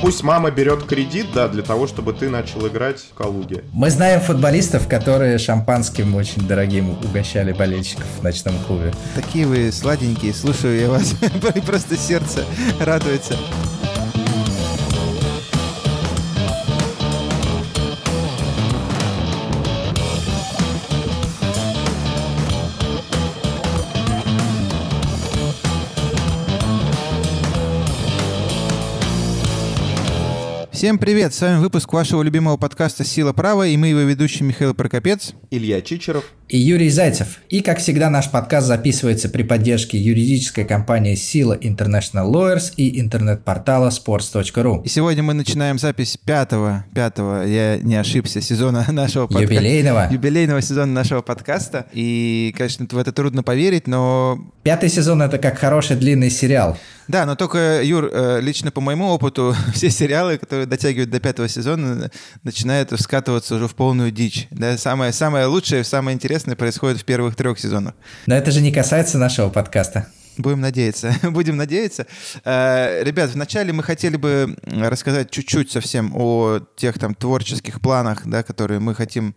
Пусть мама берет кредит, да, для того, чтобы ты начал играть в Калуге. Мы знаем футболистов, которые шампанским очень дорогим угощали болельщиков в ночном клубе. Такие вы сладенькие, слушаю я вас, просто сердце радуется. Всем привет! С вами выпуск вашего любимого подкаста «Сила права» и мы его ведущие Михаил Прокопец, Илья Чичеров и Юрий Зайцев. И, как всегда, наш подкаст записывается при поддержке юридической компании «Сила International Lawyers» и интернет-портала sports.ru. И сегодня мы начинаем запись пятого, пятого, я не ошибся, сезона нашего подкаста. Юбилейного. Юбилейного сезона нашего подкаста. И, конечно, в это трудно поверить, но... Пятый сезон — это как хороший длинный сериал. Да, но только, Юр, э, лично по моему опыту, все сериалы, которые дотягивают до пятого сезона, начинают скатываться уже в полную дичь. Да, самое, самое лучшее, самое интересное происходит в первых трех сезонах. Но это же не касается нашего подкаста. Будем надеяться. Будем надеяться. Э, ребят, вначале мы хотели бы рассказать чуть-чуть совсем о тех там творческих планах, да, которые мы хотим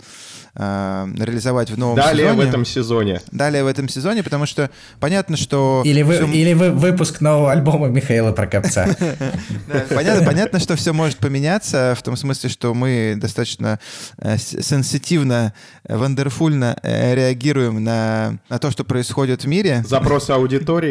э, реализовать в новом Далее сезоне. в этом сезоне. Далее в этом сезоне, потому что понятно, что... Или, вы, все... или вы, выпуск нового альбома Михаила Прокопца. понятно, понятно, что все может поменяться, в том смысле, что мы достаточно э, сенситивно, вандерфульно реагируем на то, что происходит в мире. Запросы аудитории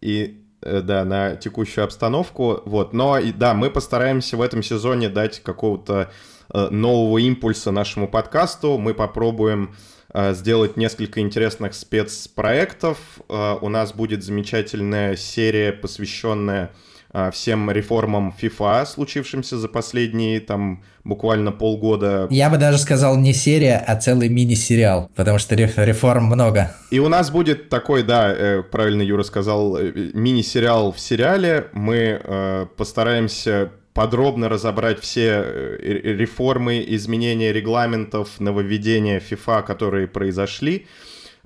и э, да, на текущую обстановку. Вот. Но и да, мы постараемся в этом сезоне дать какого-то э, нового импульса нашему подкасту. Мы попробуем э, сделать несколько интересных спецпроектов. У нас будет замечательная серия, посвященная всем реформам FIFA, случившимся за последние там буквально полгода. Я бы даже сказал не серия, а целый мини-сериал, потому что реформ много. И у нас будет такой, да, э, правильно Юра сказал, э, мини-сериал в сериале. Мы э, постараемся подробно разобрать все реформы, изменения регламентов, нововведения FIFA, которые произошли.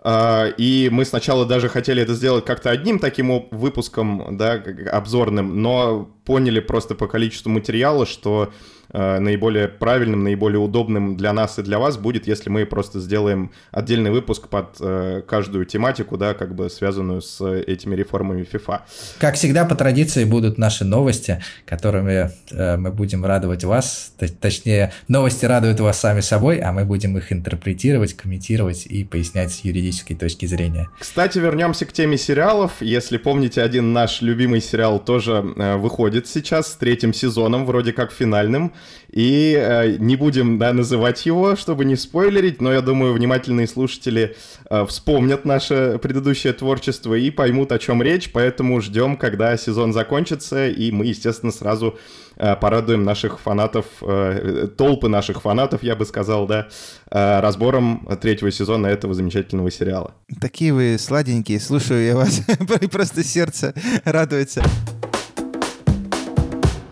А, и мы сначала даже хотели это сделать как-то одним таким выпуском, да, обзорным, но поняли просто по количеству материала, что наиболее правильным, наиболее удобным для нас и для вас будет, если мы просто сделаем отдельный выпуск под э, каждую тематику, да, как бы связанную с этими реформами FIFA. Как всегда, по традиции будут наши новости, которыми э, мы будем радовать вас, точнее, новости радуют вас сами собой, а мы будем их интерпретировать, комментировать и пояснять с юридической точки зрения. Кстати, вернемся к теме сериалов. Если помните, один наш любимый сериал тоже выходит сейчас с третьим сезоном, вроде как финальным. И э, не будем да, называть его, чтобы не спойлерить, но я думаю, внимательные слушатели э, вспомнят наше предыдущее творчество и поймут, о чем речь, поэтому ждем, когда сезон закончится, и мы, естественно, сразу э, порадуем наших фанатов, э, толпы наших фанатов, я бы сказал, да, э, разбором третьего сезона этого замечательного сериала. Такие вы сладенькие, слушаю я вас, просто сердце радуется.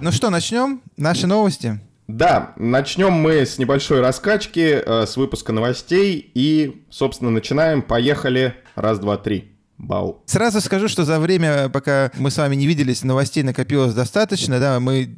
Ну что, начнем? Наши новости? Да, начнем мы с небольшой раскачки, э, с выпуска новостей и, собственно, начинаем. Поехали. Раз, два, три. Бау. Сразу скажу, что за время, пока мы с вами не виделись, новостей накопилось достаточно, да, мы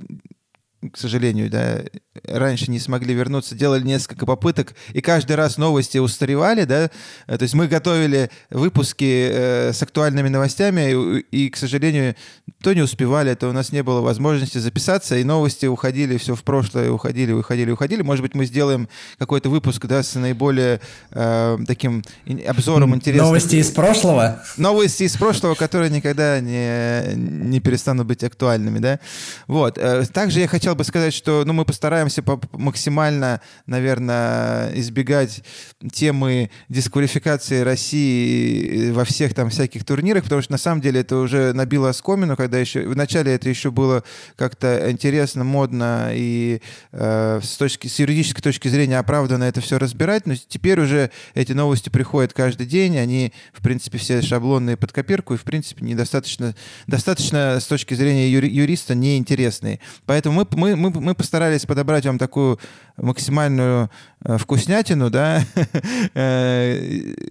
к сожалению, да, раньше не смогли вернуться, делали несколько попыток, и каждый раз новости устаревали, да, э, то есть мы готовили выпуски э, с актуальными новостями, и, и, к сожалению, то не успевали, то у нас не было возможности записаться, и новости уходили все в прошлое, уходили, уходили, уходили. Может быть, мы сделаем какой-то выпуск, да, с наиболее э, таким обзором интересных... Новости из прошлого? Новости из прошлого, которые никогда не, не перестанут быть актуальными, да. Вот. Э, также я хотел хотел бы сказать, что ну, мы постараемся максимально, наверное, избегать темы дисквалификации России во всех там всяких турнирах, потому что на самом деле это уже набило оскомину, когда еще вначале это еще было как-то интересно, модно и э, с, точки, с юридической точки зрения оправданно это все разбирать, но теперь уже эти новости приходят каждый день, они, в принципе, все шаблонные под копирку и, в принципе, недостаточно достаточно с точки зрения юри, юриста неинтересные. Поэтому мы, мы, мы, мы постарались подобрать вам такую максимальную э, вкуснятину, да, э,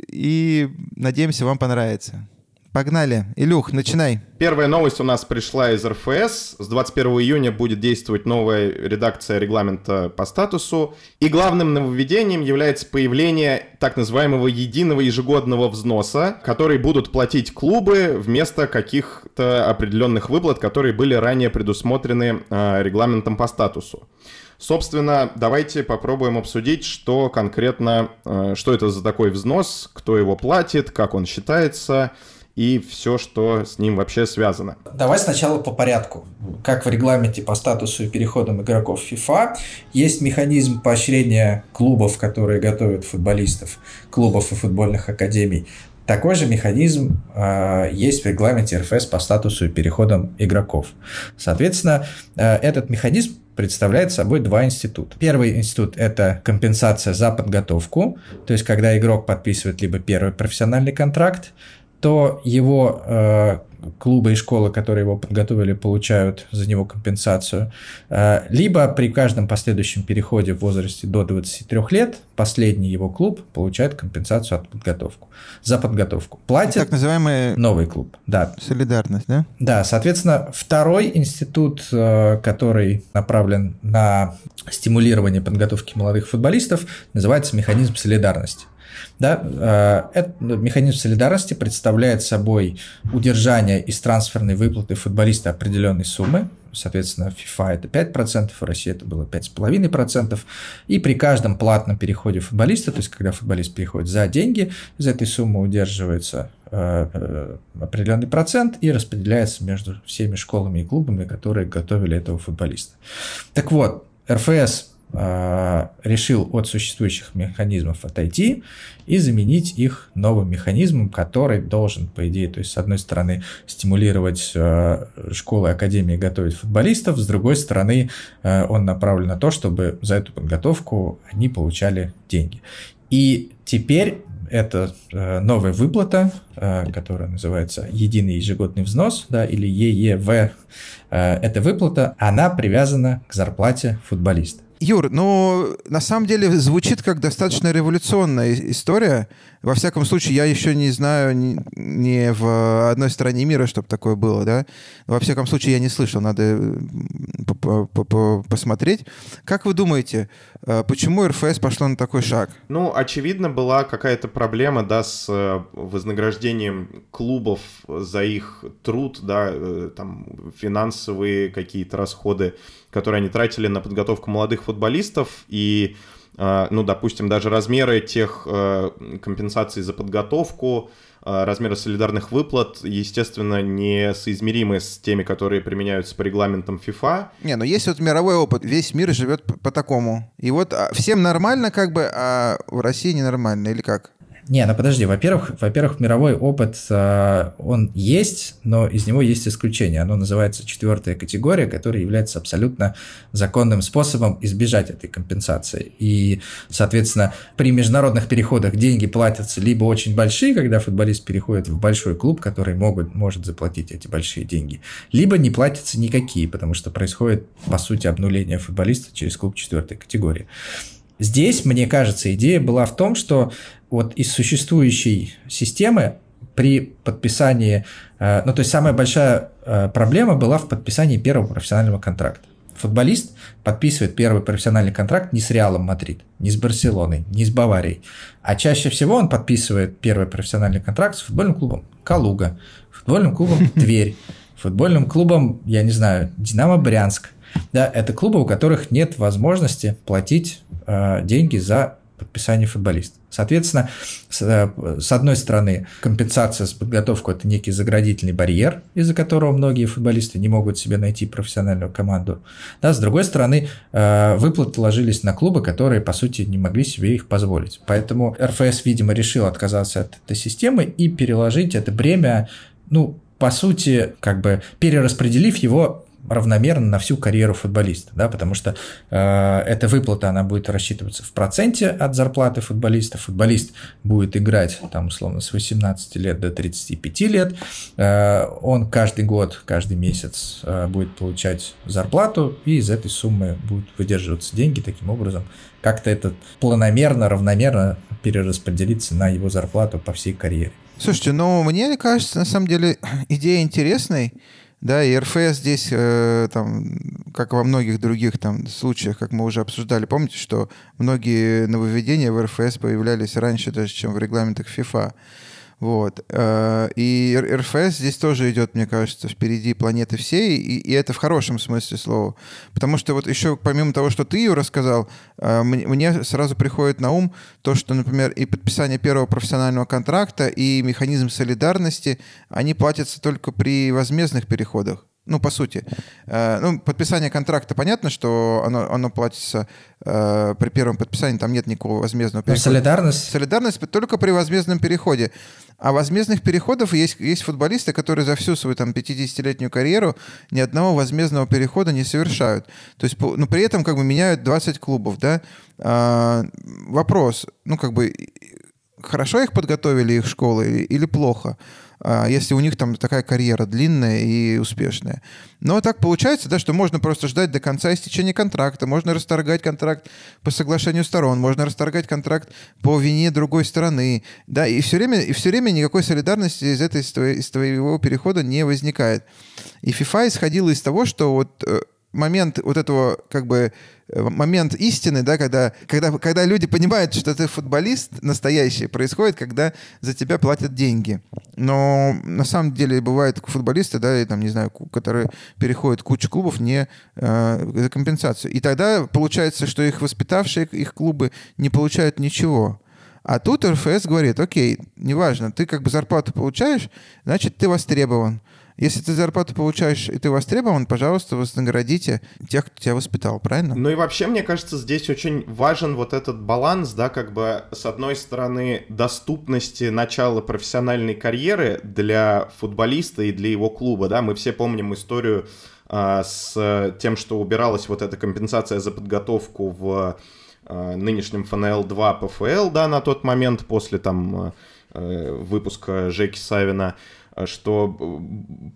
и надеемся, вам понравится. Погнали. Илюх, начинай. Первая новость у нас пришла из РФС. С 21 июня будет действовать новая редакция регламента по статусу. И главным нововведением является появление так называемого единого ежегодного взноса, который будут платить клубы вместо каких-то определенных выплат, которые были ранее предусмотрены э, регламентом по статусу. Собственно, давайте попробуем обсудить, что конкретно, э, что это за такой взнос, кто его платит, как он считается, и все, что с ним вообще связано. Давай сначала по порядку. Как в регламенте по статусу и переходам игроков FIFA есть механизм поощрения клубов, которые готовят футболистов, клубов и футбольных академий. Такой же механизм э, есть в регламенте РФС по статусу и переходам игроков. Соответственно, э, этот механизм представляет собой два института. Первый институт – это компенсация за подготовку, то есть когда игрок подписывает либо первый профессиональный контракт, то его э, клубы и школы, которые его подготовили, получают за него компенсацию. Э, либо при каждом последующем переходе в возрасте до 23 лет последний его клуб получает компенсацию от подготовку, за подготовку. Платит так называемый новый клуб. Да. Солидарность, да? Да, соответственно, второй институт, э, который направлен на стимулирование подготовки молодых футболистов, называется механизм солидарности. Да, э, этот механизм солидарности представляет собой удержание из трансферной выплаты футболиста определенной суммы, соответственно, FIFA это 5%, в России это было 5,5%, и при каждом платном переходе футболиста, то есть когда футболист переходит за деньги, из этой суммы удерживается э, э, определенный процент и распределяется между всеми школами и клубами, которые готовили этого футболиста. Так вот, РФС решил от существующих механизмов отойти и заменить их новым механизмом, который должен, по идее, то есть, с одной стороны, стимулировать а, школы академии готовить футболистов, с другой стороны, а, он направлен на то, чтобы за эту подготовку они получали деньги. И теперь это новая выплата, которая называется единый ежегодный взнос, да, или ЕЕВ. Эта выплата, она привязана к зарплате футболиста. Юр, ну, на самом деле звучит как достаточно революционная история. Во всяком случае, я еще не знаю ни, ни в одной стране мира, чтобы такое было, да. Во всяком случае, я не слышал, надо э, посмотреть. Как вы думаете, э, почему РФС пошло на такой шаг? Ну, очевидно, была какая-то проблема, да, с э, вознаграждением клубов за их труд, да, там, финансовые какие-то расходы которые они тратили на подготовку молодых футболистов, и, э, ну, допустим, даже размеры тех э, компенсаций за подготовку, э, размеры солидарных выплат, естественно, не соизмеримы с теми, которые применяются по регламентам FIFA. Не, но есть вот мировой опыт, весь мир живет по такому. И вот а, всем нормально как бы, а в России ненормально, или как? Не, ну подожди, во-первых, во-первых, мировой опыт, э, он есть, но из него есть исключение. Оно называется четвертая категория, которая является абсолютно законным способом избежать этой компенсации. И, соответственно, при международных переходах деньги платятся либо очень большие, когда футболист переходит в большой клуб, который могут, может заплатить эти большие деньги, либо не платятся никакие, потому что происходит, по сути, обнуление футболиста через клуб четвертой категории. Здесь, мне кажется, идея была в том, что вот из существующей системы при подписании, э, ну то есть самая большая э, проблема была в подписании первого профессионального контракта. Футболист подписывает первый профессиональный контракт не с Реалом Мадрид, не с Барселоной, не с Баварией, а чаще всего он подписывает первый профессиональный контракт с футбольным клубом Калуга, футбольным клубом Тверь, футбольным клубом, я не знаю, Динамо Брянск. Да, это клубы, у которых нет возможности платить э, деньги за подписание футболиста. Соответственно, с, э, с одной стороны, компенсация с подготовкой – это некий заградительный барьер, из-за которого многие футболисты не могут себе найти профессиональную команду. Да, с другой стороны, э, выплаты ложились на клубы, которые, по сути, не могли себе их позволить. Поэтому РФС, видимо, решил отказаться от этой системы и переложить это бремя, ну, по сути, как бы перераспределив его равномерно на всю карьеру футболиста, да, потому что э, эта выплата, она будет рассчитываться в проценте от зарплаты футболиста. Футболист будет играть, там, условно, с 18 лет до 35 лет. Э, он каждый год, каждый месяц э, будет получать зарплату, и из этой суммы будут выдерживаться деньги таким образом. Как-то это планомерно, равномерно перераспределиться на его зарплату по всей карьере. Слушайте, ну, мне кажется, на самом деле, идея интересной. Да, и РФС здесь, э, там, как во многих других там, случаях, как мы уже обсуждали, помните, что многие нововведения в РФС появлялись раньше даже, чем в регламентах ФИФА. Вот. Э, и РФС здесь тоже идет, мне кажется, впереди планеты всей, и, и это в хорошем смысле слова. Потому что вот еще помимо того, что ты ее рассказал, э, мне сразу приходит на ум то, что, например, и подписание первого профессионального контракта, и механизм солидарности, они платятся только при возмездных переходах. Ну, по сути. Э, ну, подписание контракта, понятно, что оно, оно платится э, при первом подписании, там нет никакого возмездного перехода. Но солидарность? Солидарность только при возмездном переходе. А возмездных переходов есть, есть футболисты, которые за всю свою там 50-летнюю карьеру ни одного возмездного перехода не совершают. То есть, ну, при этом как бы меняют 20 клубов, да. А, вопрос, ну, как бы, хорошо их подготовили, их школы, или, или плохо? А, если у них там такая карьера длинная и успешная. Но так получается, да, что можно просто ждать до конца истечения контракта, можно расторгать контракт по соглашению сторон, можно расторгать контракт по вине другой стороны, да, и все время, и все время никакой солидарности из, этой, из твоего перехода не возникает. И FIFA исходила из того, что вот э, момент вот этого как бы э, момент истины, да, когда, когда, когда люди понимают, что ты футболист настоящий, происходит, когда за тебя платят деньги. Но на самом деле бывают футболисты, да, и там, не знаю, которые переходят кучу клубов не э, за компенсацию. И тогда получается, что их воспитавшие, их клубы не получают ничего. А тут РФС говорит, окей, неважно, ты как бы зарплату получаешь, значит, ты востребован. Если ты зарплату получаешь и ты востребован, пожалуйста, вознаградите тех, кто тебя воспитал, правильно? Ну и вообще, мне кажется, здесь очень важен вот этот баланс, да, как бы с одной стороны доступности начала профессиональной карьеры для футболиста и для его клуба, да, мы все помним историю а, с тем, что убиралась вот эта компенсация за подготовку в а, нынешнем ФНЛ-2 ПФЛ, да, на тот момент после там а, выпуска Жеки Савина, Э, что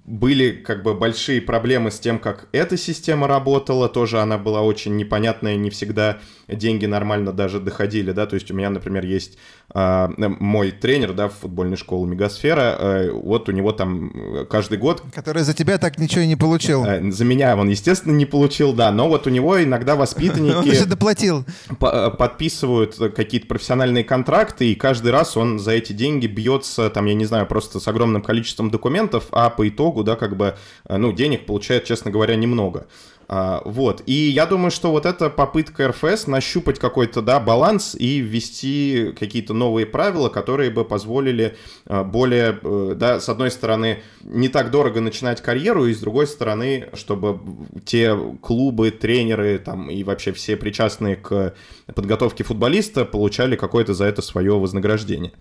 были как бы большие проблемы с тем, как эта система работала, тоже она была очень непонятная, не всегда деньги нормально даже доходили, да, то есть у меня, например, есть э, мой тренер, да, в футбольной школе Мегасфера, э, вот у него там э, каждый год... Который за тебя так ничего и не получил. Э, за меня он, естественно, не получил, да, но вот у него иногда воспитанники... Он же доплатил. Подписывают какие-то профессиональные контракты, и каждый раз он за эти деньги бьется, там, я не знаю, просто с огромным количеством документов, а по итогу, да, как бы, ну, денег получает, честно говоря, немного. А, вот. И я думаю, что вот эта попытка РФС нащупать какой-то, да, баланс и ввести какие-то новые правила, которые бы позволили а, более, э, да, с одной стороны, не так дорого начинать карьеру, и с другой стороны, чтобы те клубы, тренеры там и вообще все причастные к подготовке футболиста получали какое-то за это свое вознаграждение.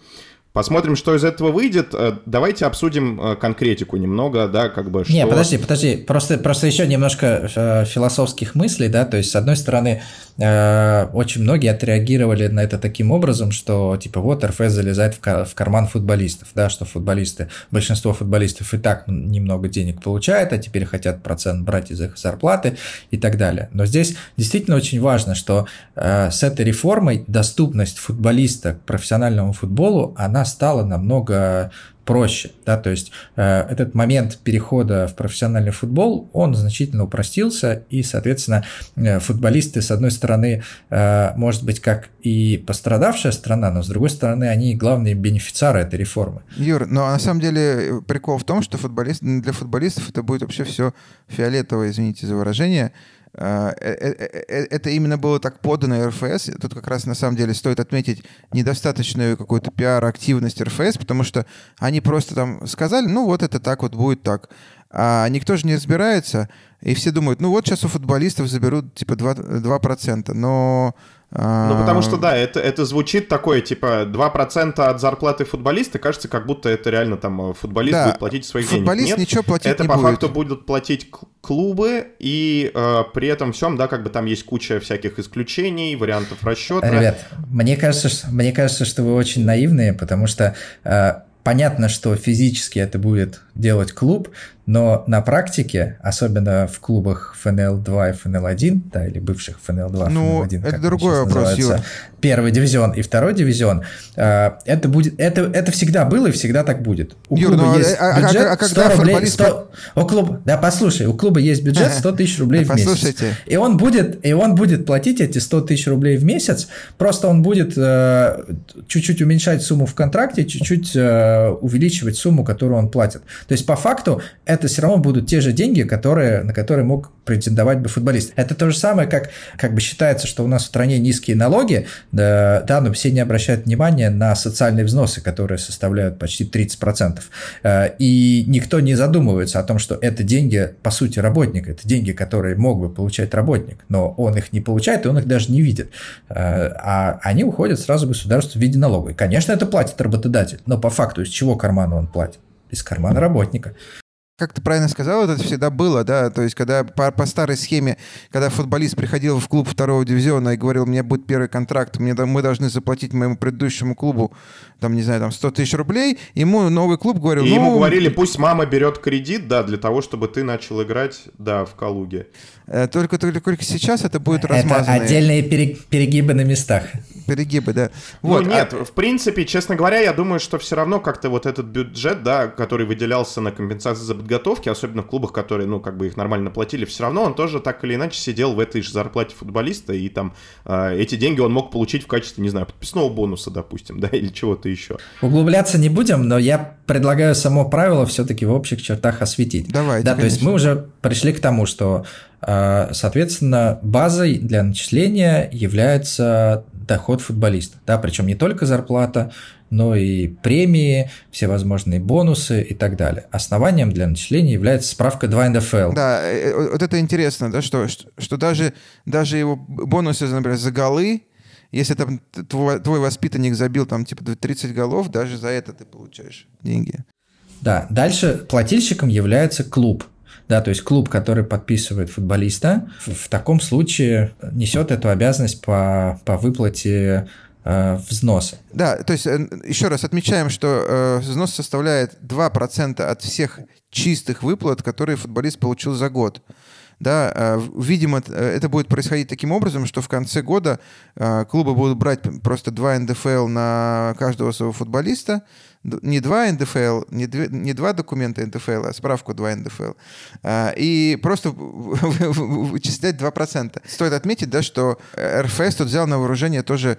Посмотрим, что из этого выйдет. Э, давайте обсудим э, конкретику немного, да, как бы что... Не, подожди, подожди, просто, просто еще немножко э, философских мыслей, да, то есть, с одной стороны, очень многие отреагировали на это таким образом, что, типа, вот РФС залезает в карман футболистов, да, что футболисты, большинство футболистов и так немного денег получают, а теперь хотят процент брать из их зарплаты и так далее. Но здесь действительно очень важно, что с этой реформой доступность футболиста к профессиональному футболу, она стала намного проще, да, то есть э, этот момент перехода в профессиональный футбол, он значительно упростился, и, соответственно, э, футболисты, с одной стороны, э, может быть, как и пострадавшая страна, но, с другой стороны, они главные бенефициары этой реформы. Юр, но на самом деле прикол в том, что футболист, для футболистов это будет вообще все фиолетово, извините за выражение, Э, э, э, это именно было так подано РФС. Тут как раз на самом деле стоит отметить недостаточную какую-то пиар-активность РФС, потому что они просто там сказали, ну вот это так вот будет так. А никто же не разбирается, и все думают, ну вот сейчас у футболистов заберут типа 2%, 2% но ну, потому что, да, это, это звучит такое, типа, 2% от зарплаты футболиста, кажется, как будто это реально там э, футболист да, будет платить своих футболист денег. Нет, ничего платить это не по будет. факту будут платить клубы, и э, при этом всем, да, как бы там есть куча всяких исключений, вариантов расчета. Ребят, мне кажется, мне кажется, что вы очень наивные, потому что э, понятно, что физически это будет делать клуб, Но на практике, особенно в клубах ФНЛ-2 и ФНЛ-1, да, или бывших ФНЛ-2, ну, ФНЛ-1, это другой вопрос. Первый дивизион и второй дивизион, э, это будет, это, это всегда было и всегда так будет. У Юр, клуба ну, есть а, а бюджет а, а, 100 рублей, 100, у клуба, да, послушай, у клуба есть бюджет 100 тысяч рублей в месяц. И он будет, и он будет платить эти 100 тысяч рублей в месяц, просто он будет э, чуть-чуть уменьшать сумму в контракте, чуть-чуть э, увеличивать сумму, которую он платит. То есть по факту это все равно будут те же деньги, которые, на которые мог претендовать бы футболист. Это то же самое, как, как бы считается, что у нас в стране низкие налоги, да, но все не обращают внимания на социальные взносы, которые составляют почти 30%. Э, и никто не задумывается о том, что это деньги, по сути, работника, это деньги, которые мог бы получать работник, но он их не получает, и он их даже не видит. Э, а они уходят сразу в государство в виде налога. И, конечно, это платит работодатель, но по факту из чего кармана он платит? Из кармана работника. Как ты правильно сказал, это всегда было, да, то есть когда по, по старой схеме, когда футболист приходил в клуб второго дивизиона и говорил, мне будет первый контракт, мне, мы должны заплатить моему предыдущему клубу, там, не знаю, там 100 тысяч рублей, ему новый клуб говорил... И ну, ему говорили, пусть мама берет кредит, да, для того, чтобы ты начал играть, да, в Калуге. Э, только, только, только сейчас это будет размазано. Это отдельные перегибы на местах перегибы, да. Ну, вот, ну нет, а... в принципе, честно говоря, я думаю, что все равно как-то вот этот бюджет, да, который выделялся на компенсацию за подготовки, особенно в клубах, которые, ну, как бы их нормально платили, все равно он тоже так или иначе сидел в этой же зарплате футболиста, и там э, эти деньги он мог получить в качестве, не знаю, подписного бонуса, допустим, да, или чего-то еще. Углубляться не будем, но я предлагаю само правило все-таки в общих чертах осветить. Давайте, Да, конечно. то есть мы уже пришли к тому, что Соответственно, базой для начисления является доход футболиста. Да, причем не только зарплата, но и премии, всевозможные бонусы и так далее. Основанием для начисления является справка 2 НДФЛ. Да, э, э, вот это интересно, да, что, что даже, даже его бонусы, например, за голы, если там твой, твой воспитанник забил там типа 30 голов, даже за это ты получаешь деньги. Да, дальше плательщиком является клуб да, то есть клуб, который подписывает футболиста, в, таком случае несет эту обязанность по, по выплате э, взноса. Да, то есть э, еще раз отмечаем, что э, взнос составляет 2% от всех чистых выплат, которые футболист получил за год. Да, э, видимо, это будет происходить таким образом, что в конце года клубы будут брать просто 2 НДФЛ на каждого своего футболиста, не два НДФЛ, не, две, не два документа НДФЛ, а справку 2 НДФЛ, а, и просто вычислять 2%. Стоит отметить, да, что РФС тут взял на вооружение тоже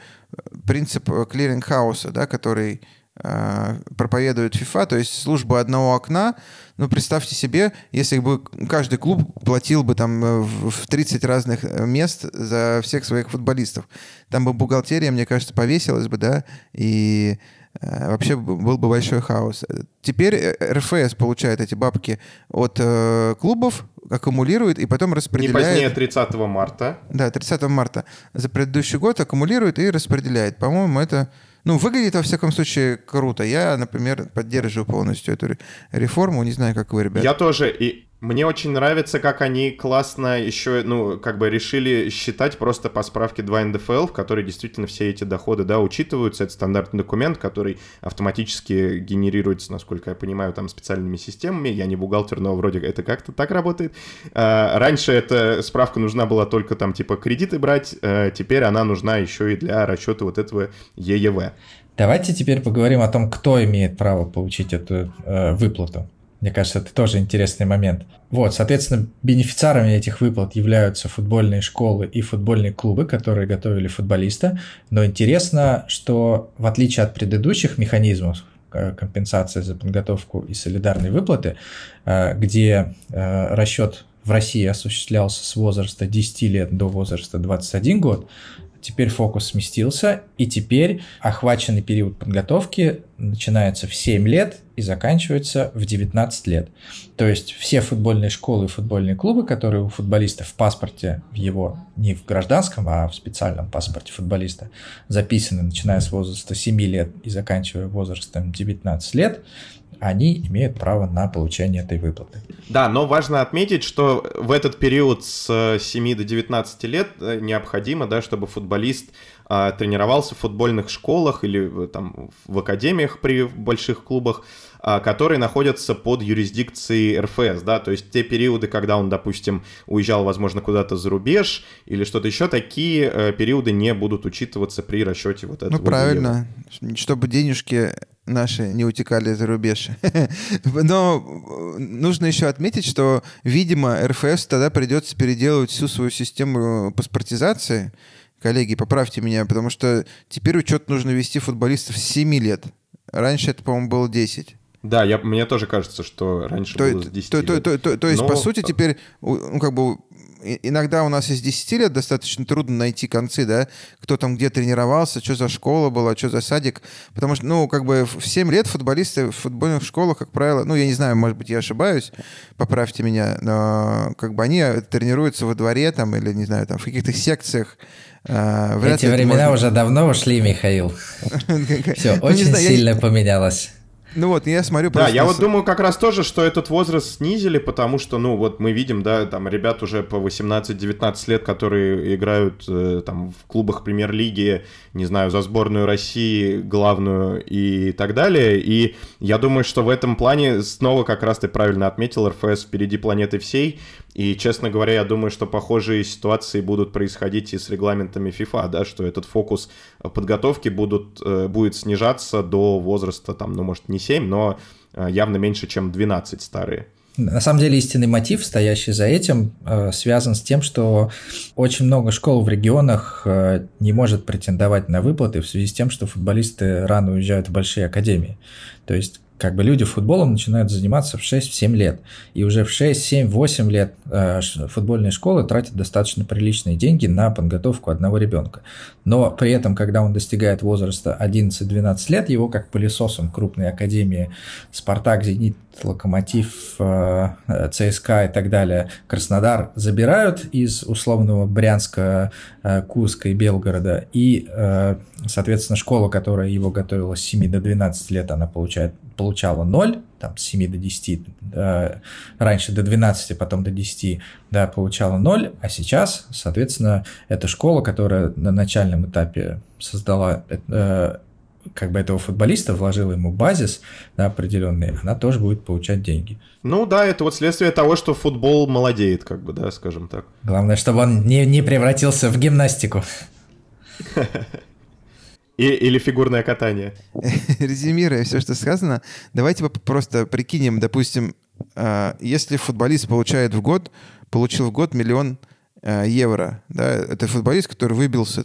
принцип клиринг-хауса, да, который проповедует FIFA, то есть служба одного окна. Ну, представьте себе, если бы каждый клуб платил бы там э, в 30 разных э, мест за всех своих футболистов. Там бы бухгалтерия, мне кажется, повесилась бы, да, и Э, вообще был бы большой хаос. Теперь э, РФС получает эти бабки от э, клубов, аккумулирует и потом распределяет. Не позднее 30 марта. Да, 30 марта за предыдущий год аккумулирует и распределяет. По-моему, это ну, выглядит, во всяком случае, круто. Я, например, поддерживаю полностью эту реформу. Не знаю, как вы, ребята. Я тоже. И мне очень нравится, как они классно еще, ну, как бы решили считать просто по справке 2 НДФЛ, в которой действительно все эти доходы, да, учитываются. Это стандартный документ, который автоматически генерируется, насколько я понимаю, там специальными системами. Я не бухгалтер, но вроде это как-то так работает. А, раньше эта справка нужна была только там типа кредиты брать, а теперь она нужна еще и для расчета вот этого ЕЕВ. Давайте теперь поговорим о том, кто имеет право получить эту э, выплату. Мне кажется, это тоже интересный момент. Вот, соответственно, бенефициарами этих выплат являются футбольные школы и футбольные клубы, которые готовили футболиста. Но интересно, что в отличие от предыдущих механизмов, э, компенсации за подготовку и солидарные выплаты, э, где э, расчет в России осуществлялся с возраста 10 лет до возраста 21 год, Теперь фокус сместился, и теперь охваченный период подготовки начинается в 7 лет и заканчивается в 19 лет. То есть все футбольные школы и футбольные клубы, которые у футболиста в паспорте, в его, не в гражданском, а в специальном паспорте футболиста, записаны, начиная с возраста 7 лет и заканчивая возрастом 19 лет, они имеют право на получение этой выплаты. Да, но важно отметить, что в этот период с 7 до 19 лет э, необходимо, да, чтобы футболист тренировался в футбольных школах или там в академиях при больших клубах, а, которые находятся под юрисдикцией РФС, да, то есть те периоды, когда он, допустим, уезжал, возможно, куда-то за рубеж или что-то еще, такие э, периоды не будут учитываться при расчете вот этого. Ну, правильно, евро. чтобы денежки наши не утекали за рубеж. Но нужно еще отметить, что, видимо, РФС тогда придется переделывать всю свою систему паспортизации. Коллеги, поправьте меня, потому что теперь учет нужно вести футболистов с 7 лет. Раньше это, по-моему, было 10. Да, я, мне тоже кажется, что раньше то, было с 10 то, лет. То, то, то, то есть, Но... по сути, теперь, ну, как бы, иногда у нас из 10 лет достаточно трудно найти концы, да, кто там где тренировался, что за школа была, что за садик, потому что, ну, как бы в 7 лет футболисты в футбольных школах, как правило, ну, я не знаю, может быть, я ошибаюсь, поправьте меня, но как бы они тренируются во дворе там или, не знаю, там в каких-то секциях, а, Эти времена можно... уже давно ушли, Михаил. Все ну, очень сильно поменялось. Ну вот, я смотрю просто... Да, я вот думаю как раз тоже, что этот возраст снизили, потому что, ну, вот мы видим, да, там ребят уже по 18-19 лет, которые играют э, там в клубах премьер-лиги, не знаю, за сборную России главную и так далее. И я думаю, что в этом плане снова, как раз ты правильно отметил, РФС впереди планеты всей, и, честно говоря, я думаю, что похожие ситуации будут происходить и с регламентами FIFA, да, что этот фокус подготовки будут, э, будет снижаться до возраста, там, ну, может, не 7, но э, явно меньше, чем 12 старые. На самом деле истинный мотив, стоящий за этим, э, связан с тем, что очень много школ в регионах не может претендовать на выплаты в связи с тем, что футболисты рано уезжают в большие академии. То есть как бы люди футболом начинают заниматься в 6-7 лет. И уже в 6, 7, 8 лет э, футбольные школы тратят достаточно приличные деньги на подготовку одного ребенка. Но при этом, когда он достигает возраста 11-12 лет, его как пылесосом крупной академии «Спартак», «Зенит», «Локомотив», э, «ЦСКА» и так далее, Краснодар забирают из условного Брянска, э, Курска и Белгорода. И, э, соответственно, школа, которая его готовила с 7 до 12 лет, она получает получала 0, там, с 7 до 10, э, раньше до 12, потом до 10, да, получала 0, а сейчас, соответственно, эта школа, которая на начальном этапе создала э, как бы этого футболиста, вложила ему базис да, определенный, она тоже будет получать деньги. Ну да, это вот следствие того, что футбол молодеет, как бы, да, скажем так. Главное, чтобы он не, не превратился в гимнастику. И, или фигурное катание. Резюмируя все, что сказано, давайте просто прикинем, допустим, а, если футболист получает в год, получил в год миллион а, евро, да, это футболист, который выбился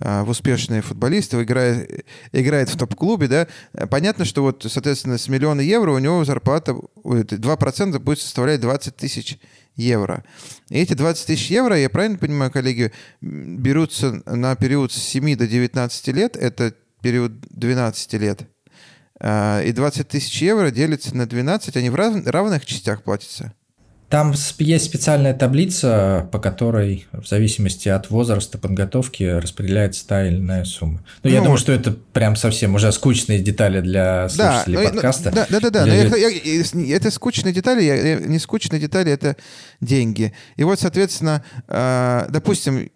в успешные футболисты, играет, играет в топ-клубе, да, понятно, что вот, соответственно, с миллиона евро у него зарплата 2% будет составлять 20 тысяч евро. И эти 20 тысяч евро, я правильно понимаю, коллеги, берутся на период с 7 до 19 лет, это период 12 лет. А, и 20 тысяч евро делится на 12, они в равных частях платятся? Там есть специальная таблица, по которой в зависимости от возраста подготовки распределяется та или иная сумма. Ну, ну я думаю, что это прям совсем уже скучные детали для слушателей да, подкаста. Да, да, да, да. Для... Я, я, это скучные детали, я, не скучные детали, это деньги. И вот, соответственно, э, допустим,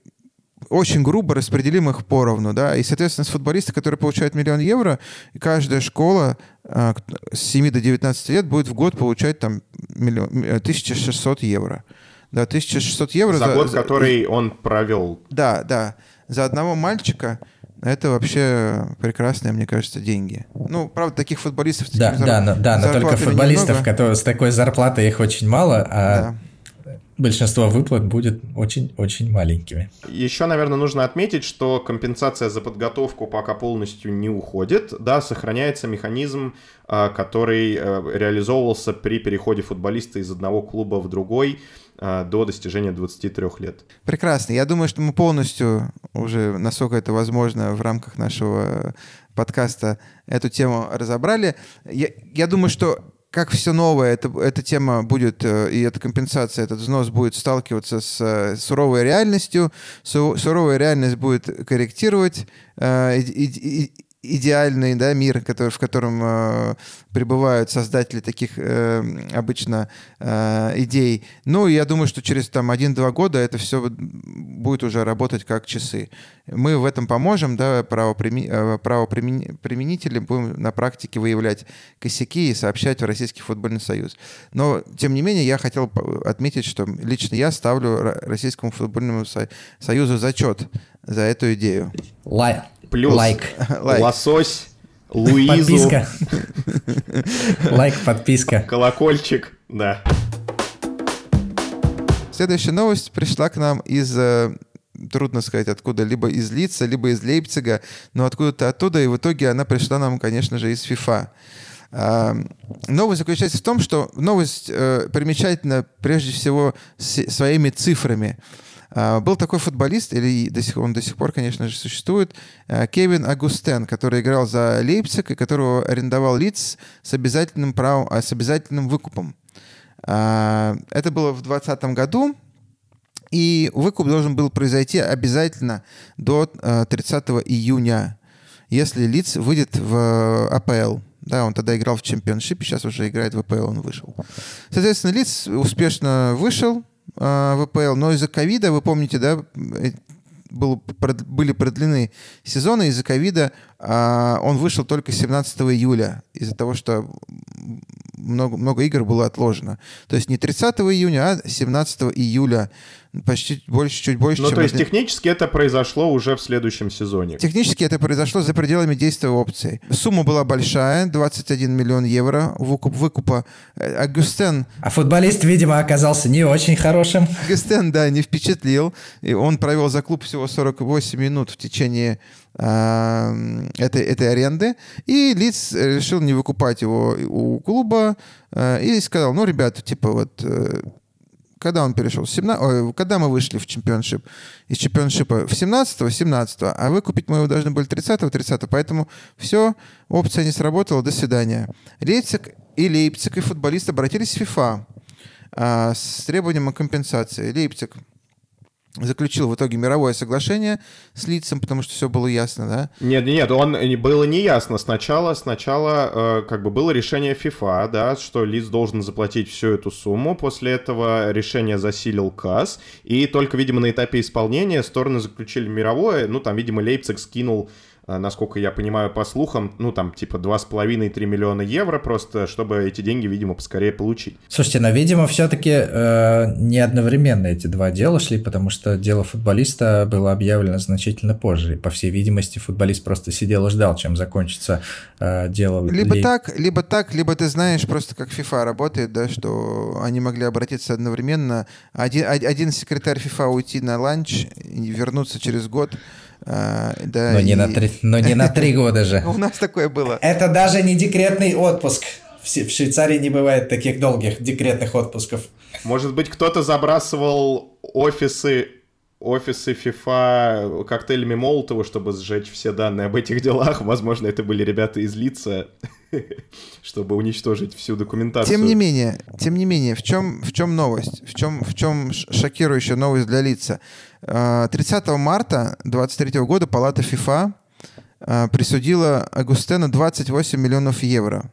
очень грубо распределим их поровну, да, и, соответственно, с футболиста, который получает миллион евро, каждая школа а, с 7 до 19 лет будет в год получать там миллион, 1600 евро. Да, 1600 евро. За, за год, за, который он провел. Да, да. За одного мальчика это вообще прекрасные, мне кажется, деньги. Ну, правда, таких футболистов... Да, да, но, да, но только футболистов, которые с такой зарплатой их очень мало, а да большинство выплат будет очень-очень маленькими. Еще, наверное, нужно отметить, что компенсация за подготовку пока полностью не уходит, да, сохраняется механизм, а, который э, реализовывался при переходе футболиста из одного клуба в другой а, до достижения 23 лет. Прекрасно. Я думаю, что мы полностью уже, насколько это возможно в рамках нашего подкаста, эту тему разобрали. Я, я думаю, что как все новое, это, эта тема будет, э, и эта компенсация, этот взнос будет сталкиваться с э, суровой реальностью, суровая реальность будет корректировать, э, идеальный да, мир, который, в котором э, пребывают создатели таких э, обычно э, идей. Ну, я думаю, что через там один-два года это все будет уже работать как часы. Мы в этом поможем, да, правоприми... Э, правоприменители будем на практике выявлять косяки и сообщать в Российский футбольный союз. Но, тем не менее, я хотел отметить, что лично я ставлю Российскому футбольному союзу зачет за эту идею. Лай плюс лайк. лосось, Луизу. Подписка. Лайк, подписка. Колокольчик, да. Следующая новость пришла к нам из э, трудно сказать откуда, либо из Лица, либо из Лейпцига, но откуда-то оттуда, и в итоге она пришла нам, конечно же, из ФИФА. А, новость заключается в том, что новость э, примечательна прежде всего своими цифрами. А, был такой футболист, или до сих, он до сих пор, конечно же, существует, а, Кевин Агустен, который играл за Лейпциг и которого арендовал лиц с обязательным правом, а, с обязательным выкупом. Это было в 2020 году, и выкуп должен был произойти обязательно до 30 июня, если лиц выйдет в АПЛ. Да, он тогда играл в чемпионшипе, сейчас уже играет в АПЛ, он вышел. Соответственно, лиц успешно вышел, э, ВПЛ, но из-за ковида, вы помните, да, э, был, были продлены сезоны из-за ковида, а он вышел только 17 июля из-за того, что много, много игр было отложено. То есть не 30 июня, а 17 июля почти больше, чуть больше, ну, чем... то есть технически это произошло уже в следующем сезоне. Технически это произошло за пределами действия опции. Сумма была большая, 21 миллион евро выкуп, выкупа. Агустен... А футболист, видимо, оказался не очень хорошим. Агустен, да, не впечатлил. И он провел за клуб всего 48 минут в течение э, этой, этой аренды. И Лиц решил не выкупать его у клуба э, и сказал, ну, ребята, типа вот э, когда он перешел? 17, ой, когда мы вышли в чемпионшип? Из чемпионшипа в 17-го, 17 а выкупить мы его должны были 30-го, 30 Поэтому все, опция не сработала, до свидания. Лейпциг и Лейпциг, и футболисты обратились в ФИФА а, с требованием о компенсации. Лейпциг заключил в итоге мировое соглашение с лицом, потому что все было ясно, да? Нет, нет, он было не ясно. Сначала, сначала э, как бы было решение FIFA, да, что лиц должен заплатить всю эту сумму. После этого решение засилил КАС, и только, видимо, на этапе исполнения стороны заключили мировое. Ну, там, видимо, Лейпциг скинул насколько я понимаю по слухам, ну там типа 2,5-3 миллиона евро просто, чтобы эти деньги, видимо, поскорее получить. Слушайте, но, видимо, все-таки э, не одновременно эти два дела шли, потому что дело футболиста было объявлено значительно позже. И, по всей видимости, футболист просто сидел и ждал, чем закончится э, дело. Либо ли... так, либо так, либо ты знаешь просто, как FIFA работает, да, что они могли обратиться одновременно. Один, один секретарь FIFA уйти на ланч и вернуться через год а, да, но, и... не на три, но не на три года же. У нас такое было. Это даже не декретный отпуск. В Швейцарии не бывает таких долгих декретных отпусков. Может быть, кто-то забрасывал офисы офисы FIFA коктейлями Молотова, чтобы сжечь все данные об этих делах. Возможно, это были ребята из лица, чтобы уничтожить всю документацию. Тем не менее, тем не менее, в чем, в чем новость? В чем, в чем шокирующая новость для лица? 30 а, марта 2023 года Палата FIFA а, присудила Агустену 28 миллионов евро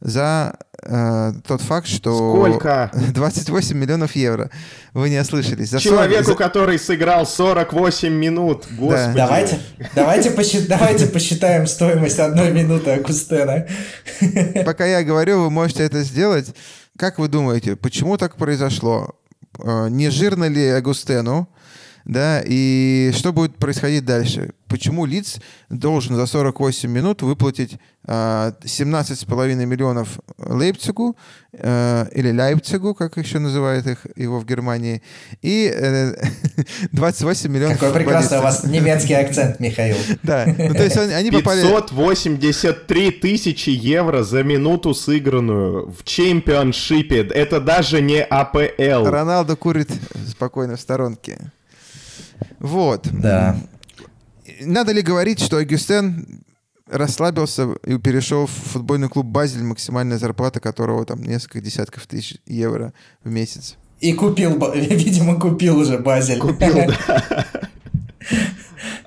за э, тот факт, что... Сколько? 28 миллионов евро. Вы не ослышались. За Человеку, 40... который сыграл 48 минут. Господи. Да. Давайте, давайте, посчит... давайте посчитаем стоимость одной минуты Акустена. Пока я говорю, вы можете это сделать. Как вы думаете, почему так произошло? Э, не жирно ли Агустену? Да, и что будет происходить дальше? Почему лиц должен за 48 минут выплатить 17,5 миллионов Лейпцигу, э, или Лейпцигу, как еще называют их его в Германии, и 28 э, миллионов Какой прекрасный у вас немецкий акцент, Михаил. Да, ну, то есть они попали... 583 тысячи евро за минуту сыгранную в чемпионшипе. Это даже не АПЛ. Роналдо курит спокойно в сторонке. Вот. Да. Надо ли говорить, что Агюстен расслабился и перешел в футбольный клуб «Базель», максимальная зарплата которого там несколько десятков тысяч евро в месяц. И купил, видимо, купил уже «Базель». Купил, да.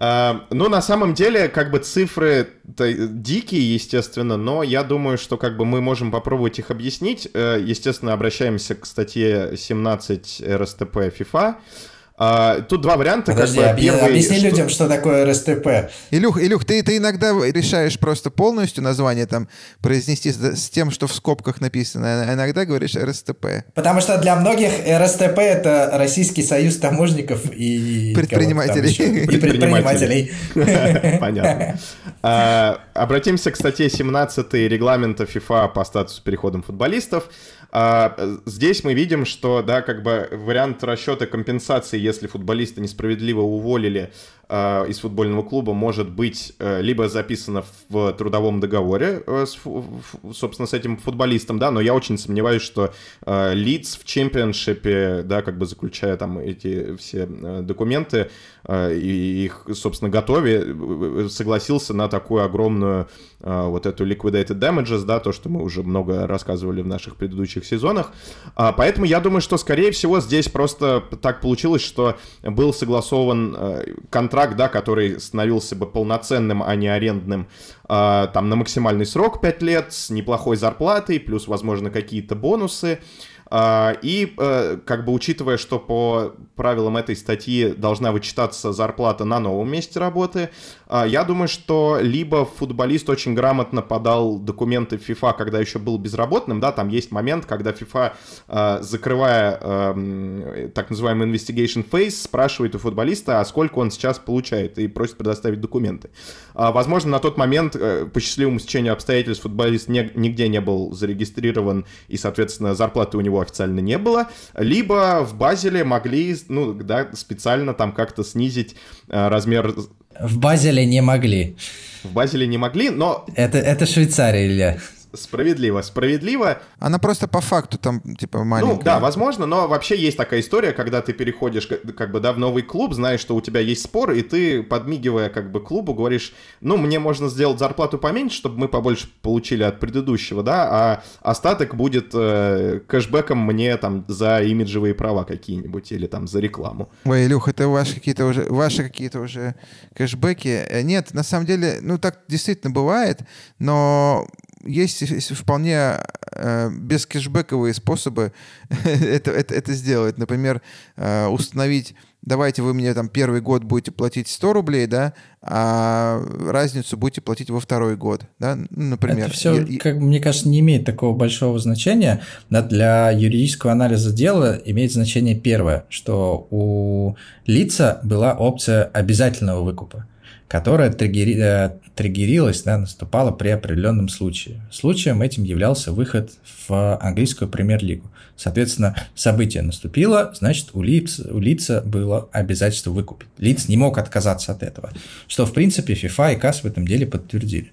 А, ну, на самом деле, как бы цифры, дикие, естественно, но я думаю, что как бы мы можем попробовать их объяснить. Естественно, обращаемся к статье 17 РСТП FIFA. А, тут два варианта. Подожди, как бы, первый, объясни что... людям, что такое РСТП. Илюх, Илюх ты, ты иногда решаешь просто полностью название там произнести с, с тем, что в скобках написано, а иногда говоришь РСТП. Потому что для многих РСТП — это Российский союз таможников и... Предпринимателей. И предпринимателей. Понятно. А, обратимся к статье 17 регламента ФИФА по статусу переходом футболистов. А, здесь мы видим, что, да, как бы вариант расчета компенсации, если футболиста несправедливо уволили э, из футбольного клуба, может быть э, либо записано в трудовом договоре, э, с, собственно, с этим футболистом, да, но я очень сомневаюсь, что э, Лидс в чемпионшипе, да, как бы заключая там эти все э, документы э, и их, собственно, готове, э, согласился на такую огромную э, вот эту liquidated damages, да, то, что мы уже много рассказывали в наших предыдущих сезонах. А, поэтому я думаю, что, скорее всего, здесь просто так получилось, что был согласован э, контракт, да, который становился бы полноценным, а не арендным, э, там на максимальный срок 5 лет, с неплохой зарплатой, плюс, возможно, какие-то бонусы. А, и э, как бы учитывая, что по правилам этой статьи должна вычитаться зарплата на новом месте работы, я думаю, что либо футболист очень грамотно подал документы в FIFA, когда еще был безработным, да, там есть момент, когда FIFA, а, закрывая эм, так называемый investigation phase, спрашивает у футболиста, а сколько он сейчас получает, и просит предоставить документы. Возможно, на тот момент э, по счастливому стечению обстоятельств футболист нигде не был зарегистрирован, и, соответственно, зарплаты у него официально не было, либо в Базеле могли, ну, да, специально там как-то снизить э, размер... В Базеле не могли. В Базеле не могли, но... Это, это Швейцария, Илья. Справедливо, справедливо. Она просто по факту там, типа, маленькая. Ну, да, возможно, но вообще есть такая история, когда ты переходишь, как бы, да, в новый клуб, знаешь, что у тебя есть спор, и ты, подмигивая, как бы, клубу, говоришь, ну, мне можно сделать зарплату поменьше, чтобы мы побольше получили от предыдущего, да, а остаток будет э, кэшбэком мне, там, за имиджевые права какие-нибудь, или, там, за рекламу. Ой, Илюх, это ваши какие-то уже, ваши какие-то уже кэшбэки. Э, нет, на самом деле, ну, так действительно бывает, но есть вполне э, бескэшбэковые способы это, это, это сделать. Например, э, установить, давайте вы мне там первый год будете платить 100 рублей, да, а разницу будете платить во второй год, да, например. Это все, я, как мне кажется, не имеет такого большого значения. Да, для юридического анализа дела имеет значение первое, что у лица была опция обязательного выкупа которая триггери, э, триггерилась, да, наступала при определенном случае. Случаем этим являлся выход в английскую премьер-лигу. Соответственно, событие наступило, значит, у, лиц, у лица было обязательство выкупить. Лиц не мог отказаться от этого, что, в принципе, FIFA и КАС в этом деле подтвердили.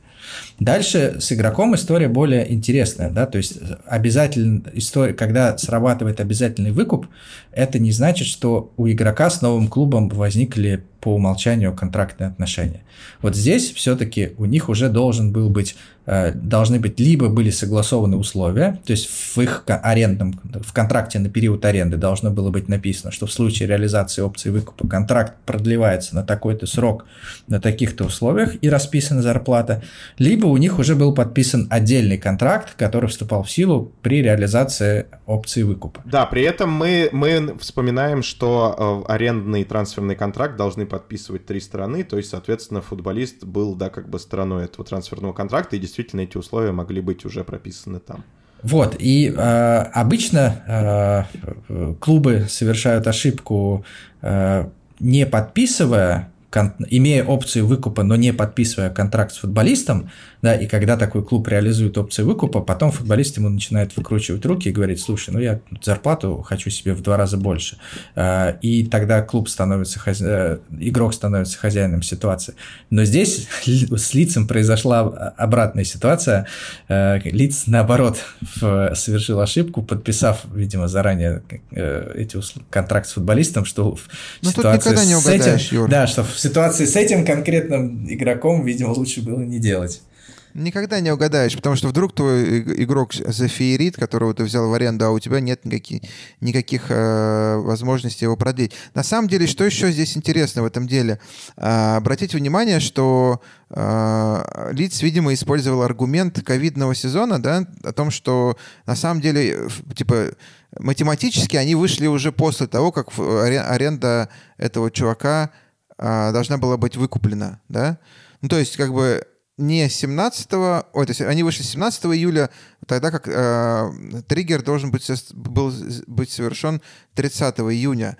Дальше с игроком история более интересная, да, то есть обязательно история, когда срабатывает обязательный выкуп, это не значит, что у игрока с новым клубом возникли по умолчанию контрактные отношения. Вот здесь все-таки у них уже должен был быть, э, должны быть либо были согласованы условия, то есть в их арендном, в контракте на период аренды должно было быть написано, что в случае реализации опции выкупа контракт продлевается на такой-то срок, на таких-то условиях и расписана зарплата, либо у них уже был подписан отдельный контракт, который вступал в силу при реализации опции выкупа. Да, при этом мы, мы вспоминаем, что э, арендный трансферный контракт должны подписывать три стороны, то есть, соответственно, футболист был, да, как бы стороной этого трансферного контракта, и действительно эти условия могли быть уже прописаны там. Вот, и э, обычно э, клубы совершают ошибку, э, не подписывая имея опцию выкупа, но не подписывая контракт с футболистом, да, и когда такой клуб реализует опцию выкупа, потом футболист ему начинает выкручивать руки и говорить, слушай, ну я зарплату хочу себе в два раза больше. А, и тогда клуб становится, хозя... игрок становится хозяином ситуации. Но здесь с лицом произошла обратная ситуация. А, лиц, наоборот, совершил ошибку, подписав, видимо, заранее э, эти контракт с футболистом, что в Но ситуации с этим, Юр. да, что в ситуации с этим конкретным игроком, видимо, лучше было не делать. Никогда не угадаешь, потому что вдруг твой игрок зафеерит, которого ты взял в аренду, а у тебя нет никаких, никаких э, возможностей его продлить. На самом деле, что еще здесь интересно в этом деле? Э, обратите внимание, что э, Лиц, видимо, использовал аргумент ковидного сезона, да, о том, что на самом деле, типа, математически они вышли уже после того, как аренда этого чувака э, должна была быть выкуплена, да. Ну, то есть, как бы не 17, ой, то есть они вышли 17 июля, тогда как э, триггер должен быть, был быть совершен 30 июня.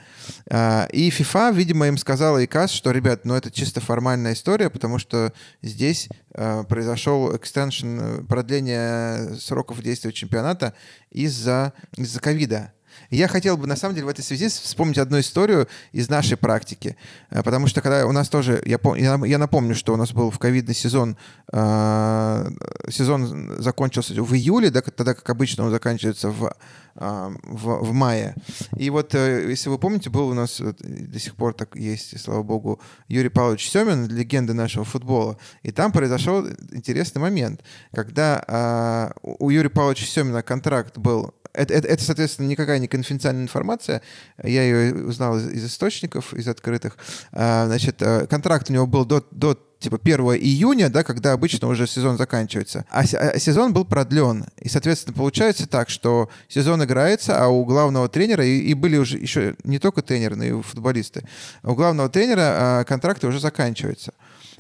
Э, и FIFA, видимо, им сказала и КАС, что, ребят, ну это чисто формальная история, потому что здесь э, произошел экстеншн, продление сроков действия чемпионата из-за из-за ковида. Я хотел бы, на самом деле, в этой связи вспомнить одну историю из нашей практики. Э, потому что когда у нас тоже, я, я напомню, что у нас был в ковидный сезон, э, сезон закончился в июле, да, тогда, как обычно, он заканчивается в, э, в, в мае. И вот, э, если вы помните, был у нас вот, до сих пор так есть, слава богу, Юрий Павлович Семин, легенда нашего футбола. И там произошел интересный момент, когда э, у Юрия Павловича Семина контракт был это, это, это, соответственно, никакая не конфиденциальная информация. Я ее узнал из, из источников, из открытых. А, значит, э, контракт у него был до, до типа 1 июня, да, когда обычно уже сезон заканчивается. А, а сезон был продлен. И, соответственно, получается так, что сезон играется, а у главного тренера, и, и были уже еще не только тренеры, но и футболисты, у главного тренера а, контракты уже заканчиваются.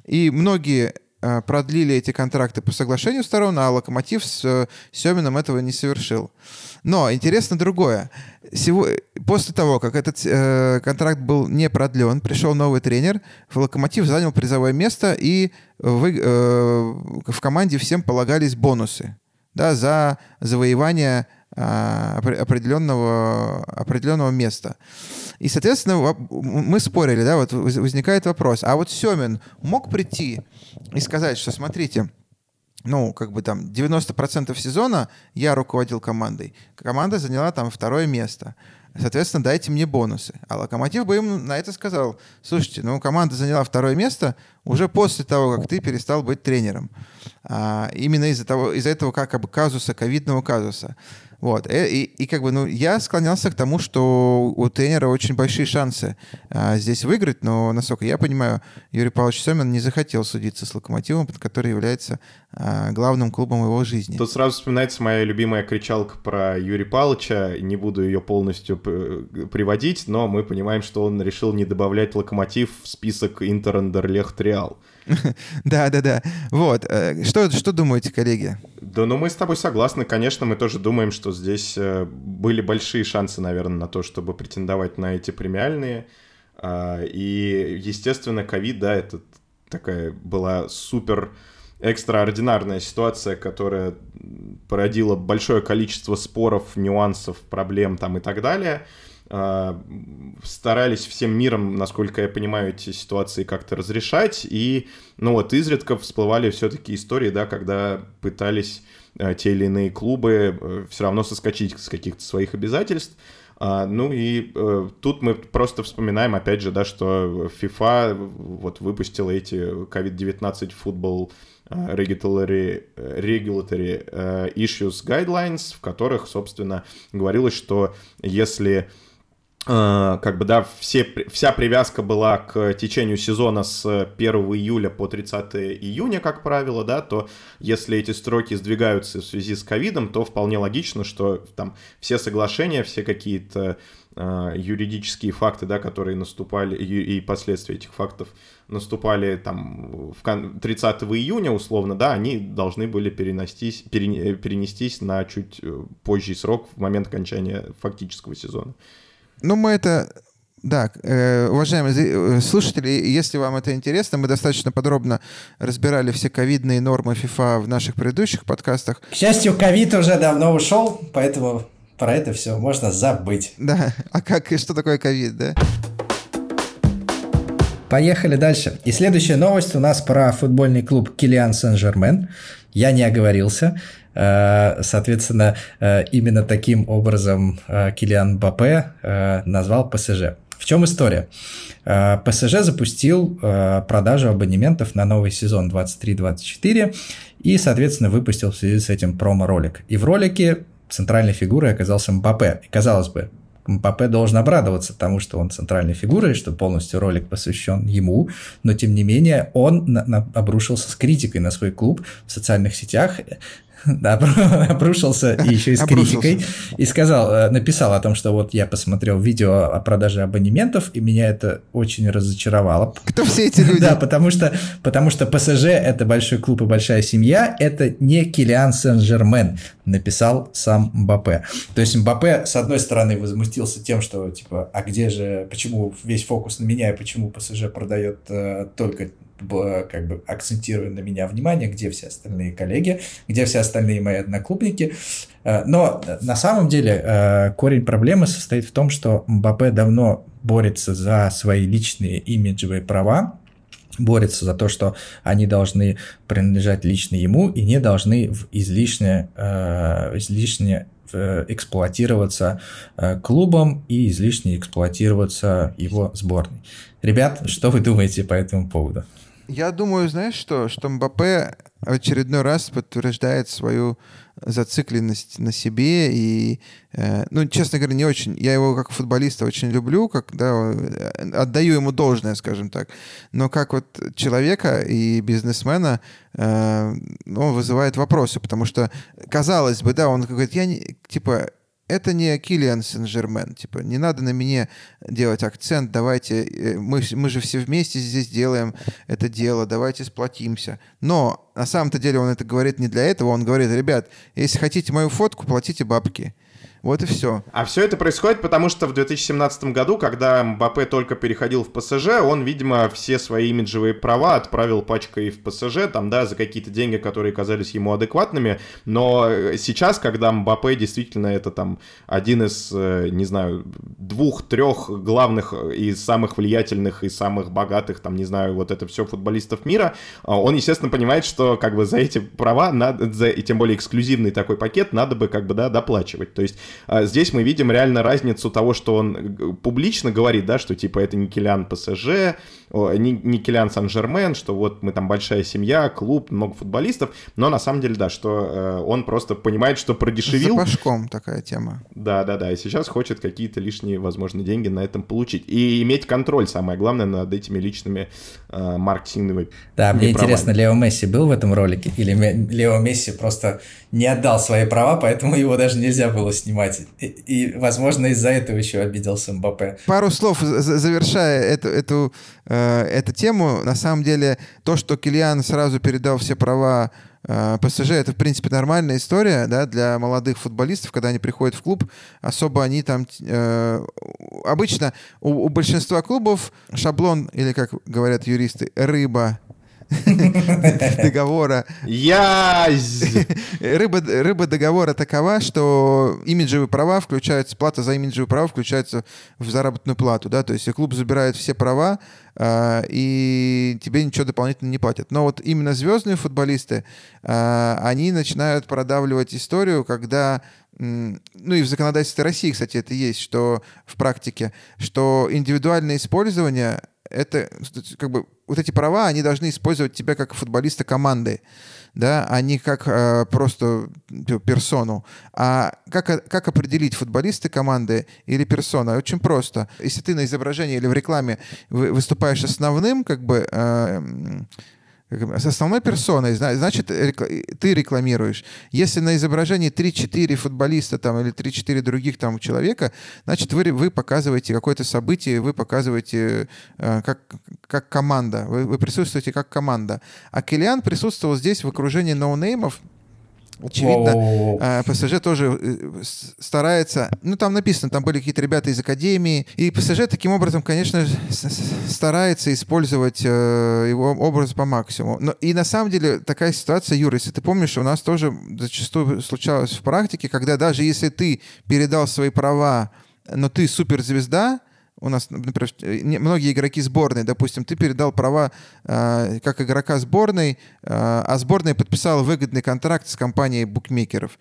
И многие продлили эти контракты по соглашению сторон, а Локомотив с э, Семином этого не совершил. Но интересно другое. Сего... После того, как этот э, контракт был не продлен, пришел новый тренер, Локомотив занял призовое место, и вы, э, в команде всем полагались бонусы да, за завоевание э, определенного, определенного места. И, соответственно, мы спорили, да, вот возникает вопрос, а вот Семин мог прийти и сказать, что смотрите, ну, как бы там 90% сезона я руководил командой. Команда заняла там второе место. Соответственно, дайте мне бонусы. А Локомотив бы им на это сказал, слушайте, ну, команда заняла второе место уже после того, как ты перестал быть тренером. А, именно из-за того, из-за этого как бы казуса, ковидного казуса. Вот. И, э, и, и как бы, ну, я склонялся к тому, что у тренера очень большие шансы а, здесь выиграть, но, насколько я понимаю, Юрий Павлович Семин не захотел судиться с «Локомотивом», который является а, главным клубом его жизни. Тут сразу вспоминается моя любимая кричалка про Юрия Павловича. Не буду ее полностью приводить, но мы понимаем, что он решил не добавлять «Локомотив» в список Интер, Андерлехт, Реал. Да, да, да. Вот. Э, что, что думаете, коллеги? Да, ну мы с тобой согласны. Конечно, мы тоже думаем, что здесь э, были большие шансы, наверное, на то, чтобы претендовать на эти премиальные. А, и, естественно, ковид, да, это такая была супер экстраординарная ситуация, которая породила большое количество споров, нюансов, проблем там и так далее. А, старались всем миром, насколько я понимаю, эти ситуации как-то разрешать, и, ну вот, изредка всплывали все-таки истории, да, когда пытались а, те или иные клубы э, все равно соскочить с каких-то своих обязательств, а, ну и э, тут мы просто вспоминаем, опять же, да, что FIFA вот выпустила эти COVID-19 футбол regulatory, regulatory issues guidelines, в которых, собственно, говорилось, что если Э, как бы, да, все, вся привязка была к течению сезона с 1 июля по 30 июня, как правило, да, то если эти строки сдвигаются в связи с ковидом, то вполне логично, что там все соглашения, все какие-то э, юридические факты, да, которые наступали, и, и последствия этих фактов наступали там в 30 июня, условно, да, они должны были перенестись, перенестись на чуть э, позжий срок в момент окончания фактического сезона. Ну, мы это да, э, уважаемые э, слушатели, если вам это интересно, мы достаточно подробно разбирали все ковидные нормы FIFA в наших предыдущих подкастах. К счастью, ковид уже давно ушел, поэтому про это все можно забыть. Да, а как, что такое ковид, да? Поехали дальше. И следующая новость у нас про футбольный клуб Килиан Сен-Жермен. Я не оговорился. Э, соответственно, э, именно таким образом э, Килиан Бапе назвал ПСЖ. В чем история? ПСЖ запустил продажу абонементов на новый сезон 23-24 и, соответственно, выпустил в связи с этим промо-ролик. И в ролике центральной фигурой оказался Мбаппе. И казалось бы, Мбаппе должен обрадоваться тому, что он центральной фигурой, что полностью ролик посвящен ему, но тем не менее он на, на, обрушился с критикой на свой клуб в социальных сетях, обрушился и еще и с критикой, и сказал, э, написал о том, что вот я посмотрел видео о продаже абонементов, и меня это очень разочаровало. Кто все эти люди? Да, потому что, потому что ПСЖ – это большой клуб и большая семья, это не Килиан Сен-Жермен, написал сам Мбаппе. То есть Мбаппе, с одной стороны, возмутился тем, что, типа, а где же, почему весь фокус на меня, и почему ПСЖ продает э, только как бы акцентируя на меня внимание, где все остальные коллеги, где все остальные мои одноклубники. Э, но на самом деле э, корень проблемы состоит в том, что Мбаппе давно борется за свои личные имиджевые права, борется за то, что они должны принадлежать лично ему и не должны излишне, э, излишне эксплуатироваться клубом и излишне эксплуатироваться его сборной. Ребят, что вы думаете по этому поводу? Я думаю, знаешь что, что Мбаппе в очередной раз подтверждает свою зацикленность на себе и, э, ну, честно говоря, не очень. Я его как футболиста очень люблю, как, да, э, отдаю ему должное, скажем так. Но как вот человека и бизнесмена э, он вызывает вопросы, потому что, казалось бы, да, он говорит, я не, типа, это не Киллиан Сен-Жермен. Типа, не надо на меня делать акцент, давайте, э, мы, мы же все вместе здесь делаем это дело, давайте сплотимся. Но на самом-то деле он это говорит не для этого, он говорит, ребят, если хотите мою фотку, платите бабки. Вот и все. А все это происходит потому, что в 2017 году, когда Мбаппе только переходил в ПСЖ, он, видимо, все свои имиджевые права отправил пачкой в ПСЖ, там, да, за какие-то деньги, которые казались ему адекватными. Но сейчас, когда Мбаппе действительно это там один из, э, не знаю, двух-трех главных и самых влиятельных и самых богатых, там, не знаю, вот это все футболистов мира, он, естественно, понимает, что как бы за эти права, надо, за, и тем более эксклюзивный такой пакет, надо бы как бы, да, доплачивать. То есть здесь мы видим реально разницу того, что он э, публично говорит, да, что типа это не Килян ПСЖ, Килян Сан-Жермен, что вот мы там большая семья, клуб, много футболистов, но на самом деле, да, что э, он просто понимает, что продешевил. За такая тема. Да, да, да, и сейчас хочет какие-то лишние, возможно, деньги на этом получить. И иметь контроль, самое главное, над этими личными э, маркетинговыми Да, мне правами. интересно, Лео Месси был в этом ролике, или Лео Месси просто не отдал свои права, поэтому его даже нельзя было снимать. И, и возможно, из-за этого еще обиделся Мбаппе. Пару слов, завершая эту, эту Э, эту тему. На самом деле, то, что Килиан сразу передал все права э, ПСЖ, это, в принципе, нормальная история да, для молодых футболистов, когда они приходят в клуб. Особо они там... Э, обычно у, у большинства клубов шаблон, или, как говорят юристы, рыба договора. Я... Рыба, рыба договора такова, что имиджевые права включаются, плата за имиджевые права включается в заработную плату, да, то есть клуб забирает все права, э, и тебе ничего дополнительно не платят. Но вот именно звездные футболисты, э, они начинают продавливать историю, когда ну и в законодательстве России, кстати, это есть, что в практике, что индивидуальное использование это как бы вот эти права, они должны использовать тебя как футболиста команды, да, а не как э, просто типа, персону. А как, как определить футболисты команды или персона? Очень просто. Если ты на изображении или в рекламе выступаешь основным, как бы э, с основной персоной, значит, ты рекламируешь. Если на изображении 3-4 футболиста там, или 3-4 других там человека, значит, вы, вы показываете какое-то событие, вы показываете э, как, как команда, вы, вы присутствуете как команда. А Килиан присутствовал здесь в окружении ноунеймов, Очевидно, а, ПСЖ тоже э, старается... Ну, там написано, там были какие-то ребята из Академии. И ПСЖ таким образом, конечно, старается использовать э, его образ по максимуму. Но, и на самом деле такая ситуация, Юра, если ты помнишь, у нас тоже зачастую случалось в практике, когда даже если ты передал свои права, но ты суперзвезда, у нас, например, многие игроки сборной, допустим, ты передал права э, как игрока сборной, э, а сборная подписала выгодный контракт с компанией букмекеров.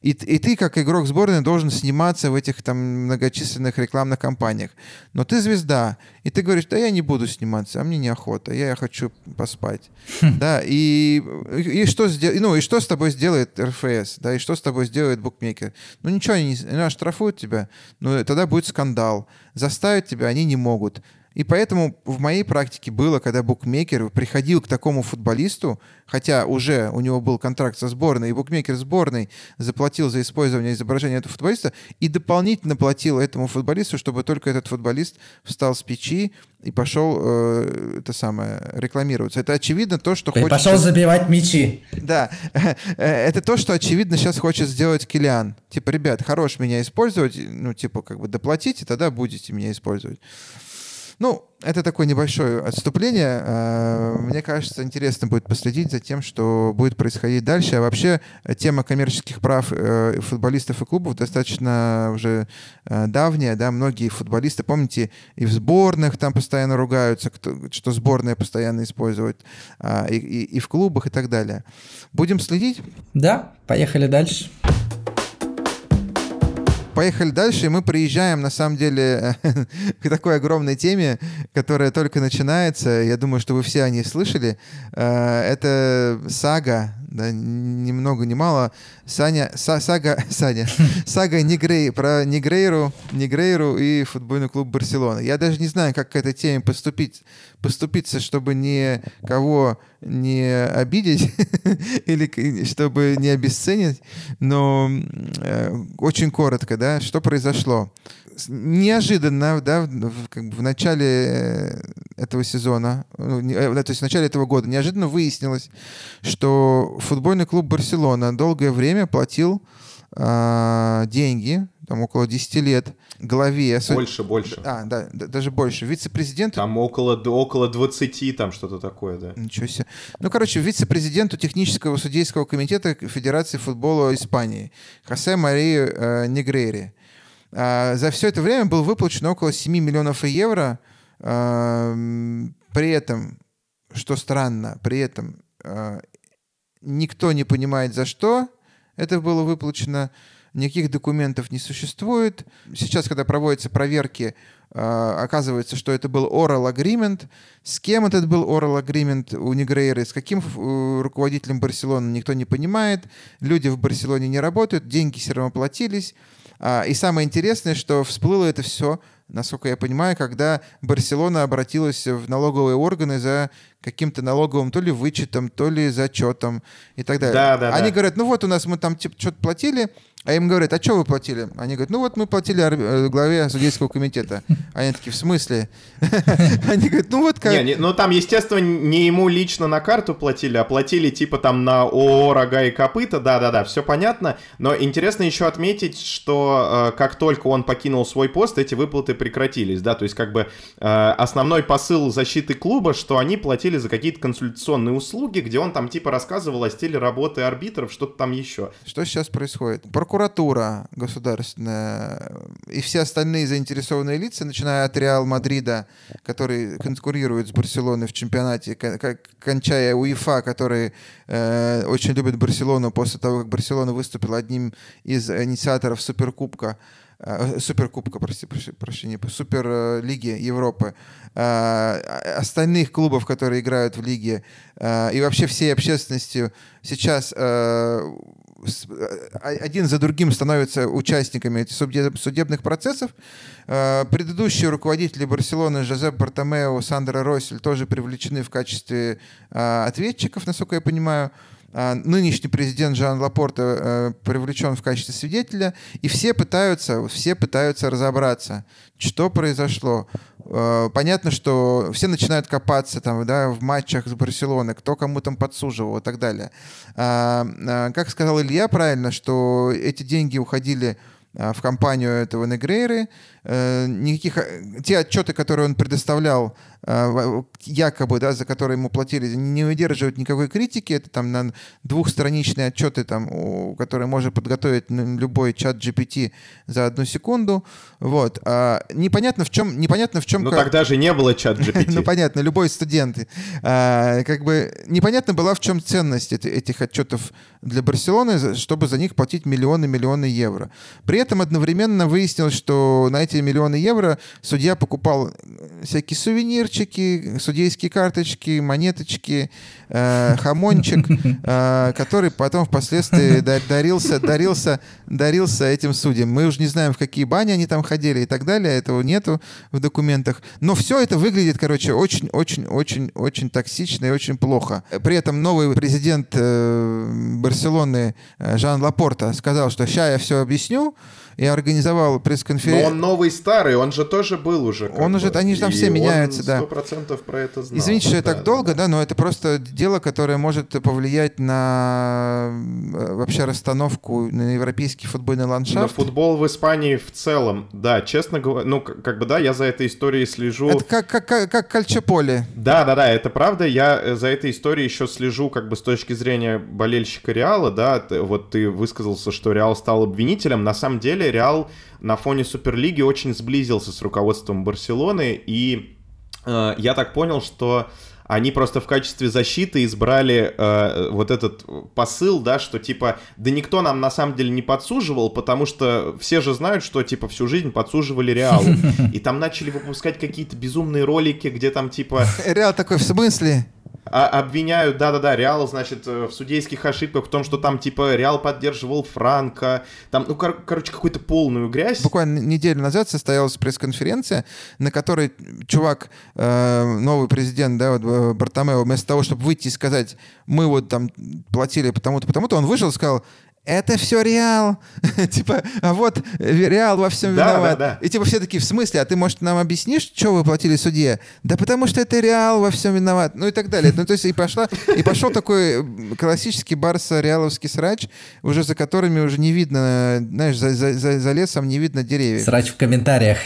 И, и ты, как игрок сборной, должен сниматься в этих там многочисленных рекламных кампаниях. Но ты звезда, и ты говоришь, да я не буду сниматься, а мне неохота, я хочу поспать. Хм. Да, и, и, что ну, и что с тобой сделает РФС, да, и что с тобой сделает букмекер? Ну ничего, они не ну, оштрафуют тебя, ну тогда будет скандал. Заставить тебя они не могут. И поэтому в моей практике было, когда букмекер приходил к такому футболисту, хотя уже у него был контракт со сборной, и букмекер сборной заплатил за использование изображения этого футболиста и дополнительно платил этому футболисту, чтобы только этот футболист встал с печи и пошел э, это самое рекламироваться. Это очевидно то, что и хочет... пошел забивать мячи. Да, это то, что очевидно сейчас хочет сделать Килиан. Типа, ребят, хорош меня использовать, ну типа как бы доплатите, тогда будете меня использовать. Ну, это такое небольшое отступление. А, мне кажется, интересно будет последить за тем, что будет происходить дальше. А вообще тема коммерческих прав э, футболистов и клубов достаточно уже э, давняя. Да? Многие футболисты, помните, и в сборных там постоянно ругаются, что сборная постоянно использует, а, и, и, и в клубах и так далее. Будем следить? Да, поехали дальше поехали дальше, и мы приезжаем, на самом деле, к такой огромной теме, которая только начинается. Я думаю, что вы все о ней слышали. Э, это сага, да, ни много ни мало. Саня, са, сага, Саня, сага Негрей, про Негрейру, Негрейру и футбольный клуб Барселона. Я даже не знаю, как к этой теме поступить, поступиться, чтобы никого не обидеть или чтобы не обесценить, но э, очень коротко, да, что произошло. Неожиданно, да, в, как бы в начале э, этого сезона, ну, э, то есть в начале этого года, неожиданно выяснилось, что футбольный клуб Барселона долгое время платил э, деньги там около 10 лет, главе... Больше, больше. А, да, даже больше. Вице-президенту... Там около, около 20, там что-то такое, да. Ничего себе. Ну, короче, вице-президенту технического судейского комитета Федерации футбола Испании Хосе Марии э, Негрери. Э, за все это время был выплачен около 7 миллионов евро. Э, при этом, что странно, при этом э, никто не понимает, за что это было выплачено никаких документов не существует. Сейчас, когда проводятся проверки, оказывается, что это был oral agreement. С кем этот был oral agreement у Негрейры, с каким э, руководителем Барселоны, никто не понимает. Люди в Барселоне не работают, деньги все равно платились. А, и самое интересное, что всплыло это все, насколько я понимаю, когда Барселона обратилась в налоговые органы за каким-то налоговым то ли вычетом, то ли зачетом и так далее. Да, да, Они да. говорят, ну вот у нас мы там типа что-то платили, а им говорят, а что вы платили? Они говорят, ну вот мы платили э, главе судейского комитета. Они такие, в смысле? Они говорят, ну вот как... Не, ну там, естественно, не ему лично на карту платили, а платили типа там на ООО «Рога и копыта», да-да-да, все понятно. Но интересно еще отметить, что э, как только он покинул свой пост, эти выплаты прекратились, да, то есть как бы э, основной посыл защиты клуба, что они платили за какие-то консультационные услуги, где он там типа рассказывал о стиле работы арбитров, что-то там еще. Что сейчас происходит? Прокуратура государственная и все остальные заинтересованные лица, начиная от Реал Мадрида, который конкурирует с Барселоной в чемпионате, кончая УЕФА, который э, очень любит Барселону после того, как Барселона выступила одним из инициаторов Суперкубка, э, Суперкубка, прости, прощения, Суперлиги Европы, э, остальных клубов, которые играют в лиге, э, и вообще всей общественностью сейчас а, один за другим становятся участниками судебных процессов. А, предыдущие руководители Барселоны Жозеп Бартомео, Сандра Россель тоже привлечены в качестве а, ответчиков, насколько я понимаю. Нынешний президент Жан Лапорта привлечен в качестве свидетеля, и все пытаются, все пытаются разобраться, что произошло. Э, понятно, что все начинают копаться там, да, в матчах с Барселоной, кто кому там подсуживал и так далее. А, а, как сказал Илья правильно, что эти деньги уходили а, в компанию этого Негрейры. Э, никаких... Те отчеты, которые он предоставлял а, якобы, да, за которые ему платили, не выдерживают никакой критики. Это там на двухстраничные отчеты, там, которые может подготовить любой чат GPT за одну секунду. Вот. А непонятно в чем... Непонятно в чем ну, как... тогда же не было чат GPT. ну, понятно, любой студент. А, как бы непонятно была, в чем ценность этих отчетов для Барселоны, чтобы за них платить миллионы-миллионы евро. При этом одновременно выяснилось, что на эти миллионы евро судья покупал всякие сувенирчики, сувенирчики, судейские карточки, монеточки, э, хамончик, э, который потом впоследствии дарился, дарился, дарился этим судьям. Мы уже не знаем, в какие бани они там ходили и так далее, этого нету в документах. Но все это выглядит, короче, очень-очень-очень-очень токсично и очень плохо. При этом новый президент э, Барселоны э, Жан Лапорта сказал, что сейчас я все объясню, и организовал пресс-конференцию. Но он новый старый, он же тоже был уже. Он бы. уже, они же там все меняются, да. Процентов про это знал. Извините, что я так долго, да, но это просто дело, которое может повлиять на э, вообще расстановку на европейский футбольный ландшафт. На футбол в Испании в целом, да, честно говоря, ну как бы да, я за этой историей слежу. Это как как как, как Кальчаполе. Да, да, да, это правда. Я э, за этой историей еще слежу как бы с точки зрения болельщика Реала, да. Вот ты высказался, что Реал стал обвинителем. На самом деле Реал на фоне Суперлиги очень сблизился с руководством Барселоны, и э, я так понял, что они просто в качестве защиты избрали э, вот этот посыл, да, что типа, да никто нам на самом деле не подсуживал, потому что все же знают, что типа всю жизнь подсуживали Реалу. И там начали выпускать какие-то безумные ролики, где там типа... Реал такой, в смысле? А, обвиняют, да-да-да, Реал, значит, э, в судейских ошибках, в том, что там, типа, Реал поддерживал Франка, там, ну, кор- короче, какую-то полную грязь. Буквально неделю назад состоялась пресс-конференция, на которой чувак, э, новый президент, да, вот э, Бартомео, вместо того, чтобы выйти и сказать, мы вот там платили потому-то, потому-то, он вышел и сказал, это все Реал. типа, а вот Реал во всем да, виноват. Да, да. И типа все такие, в смысле, а ты, может, нам объяснишь, что вы платили судье? Да потому что это Реал во всем виноват. Ну и так далее. Ну то есть и, пошла, и пошел такой классический барса-реаловский срач, уже за которыми уже не видно, знаешь, за, за, за лесом не видно деревьев. Срач в комментариях.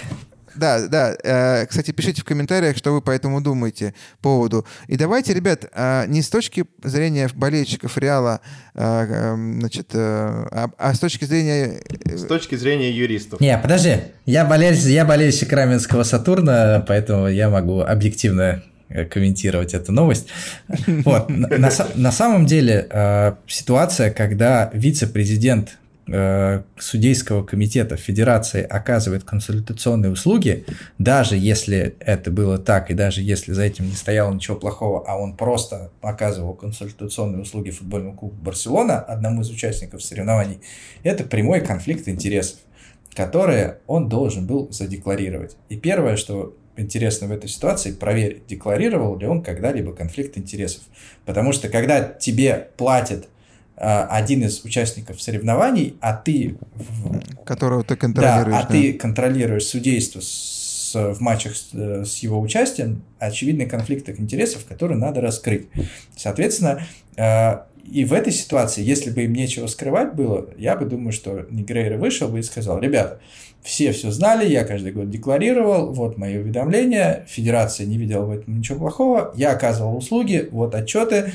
Да, да. Э, кстати, пишите в комментариях, что вы по этому думаете поводу. И давайте, ребят, э, не с точки зрения болельщиков Реала, э, значит, а, а с точки зрения... С точки зрения юристов. Не, подожди. Я, болель... я болельщик Раменского Сатурна, поэтому я могу объективно комментировать эту новость. Вот. На, на самом деле ситуация, когда вице-президент судейского комитета Федерации оказывает консультационные услуги, даже если это было так, и даже если за этим не стояло ничего плохого, а он просто оказывал консультационные услуги футбольному клубу Барселона, одному из участников соревнований, это прямой конфликт интересов, которые он должен был задекларировать. И первое, что интересно в этой ситуации, проверить, декларировал ли он когда-либо конфликт интересов. Потому что когда тебе платят Э, один из участников соревнований, а ты... Которого ты контролируешь. Да, а да. ты контролируешь судейство с, в матчах с, э, с его участием, очевидный конфликт интересов, который надо раскрыть. Соответственно, э, и в этой ситуации, если бы им нечего скрывать было, я бы думаю, что Негрейра вышел бы и сказал, ребята, все все знали, я каждый год декларировал, вот мои уведомления, федерация не видела в этом ничего плохого, я оказывал услуги, вот отчеты,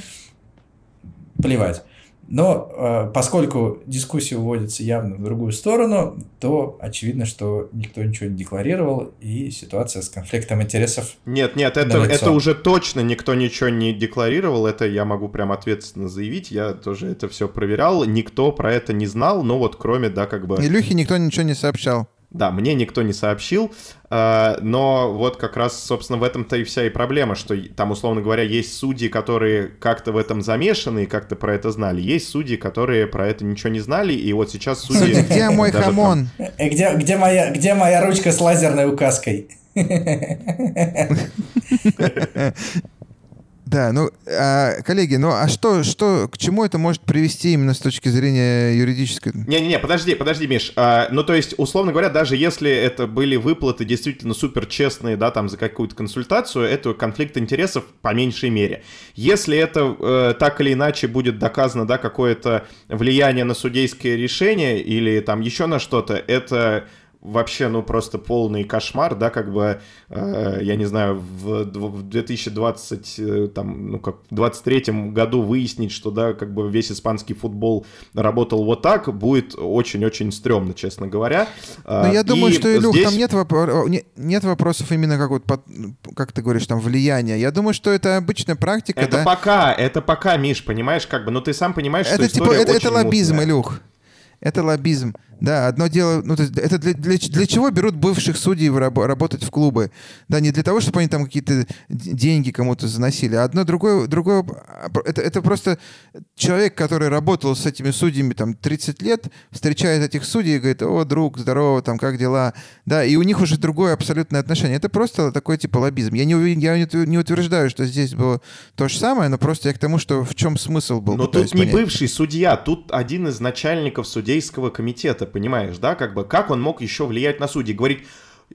плевать. Но э, поскольку дискуссия уводится явно в другую сторону, то очевидно, что никто ничего не декларировал, и ситуация с конфликтом интересов... Нет, нет, это, это уже точно никто ничего не декларировал, это я могу прям ответственно заявить, я тоже это все проверял, никто про это не знал, но вот кроме, да, как бы... Илюхе никто ничего не сообщал. Да, мне никто не сообщил, э, но вот как раз, собственно, в этом-то и вся и проблема, что там, условно говоря, есть судьи, которые как-то в этом замешаны и как-то про это знали, есть судьи, которые про это ничего не знали, и вот сейчас судьи... Судьи, где мой хамон? Там... Э, где, где, моя, где моя ручка с лазерной указкой? Да, ну, а, коллеги, ну а что, что, к чему это может привести именно с точки зрения юридической? Не-не-не, подожди, подожди, Миш. А, ну, то есть, условно говоря, даже если это были выплаты действительно супер честные, да, там за какую-то консультацию, это конфликт интересов по меньшей мере. Если это э, так или иначе будет доказано, да, какое-то влияние на судейское решение или там еще на что-то, это вообще, ну, просто полный кошмар, да, как бы, э, я не знаю, в, в 2020, э, там, ну, как, 23 году выяснить, что, да, как бы весь испанский футбол работал вот так, будет очень-очень стрёмно, честно говоря. Но ну, я думаю, что, Илюх, здесь... там нет, вопро... нет вопросов именно как вот, под... как ты говоришь, там, влияния. Я думаю, что это обычная практика, Это да? пока, это пока, Миш, понимаешь, как бы, ну, ты сам понимаешь, это, что типа, это, это лоббизм, мутная. Илюх. Это лоббизм. Да, одно дело, ну, то есть это для, для, для чего берут бывших судей раб, работать в клубы? Да, не для того, чтобы они там какие-то деньги кому-то заносили, а одно другое, другое это, это просто человек, который работал с этими судьями там 30 лет, встречает этих судей и говорит, о, друг, здорово, там, как дела? Да, и у них уже другое абсолютное отношение. Это просто такой типа лоббизм. Я не, я не утверждаю, что здесь было то же самое, но просто я к тому, что в чем смысл был. Но тут не понять. бывший судья, тут один из начальников судейского комитета понимаешь, да, как бы, как он мог еще влиять на судей, говорить,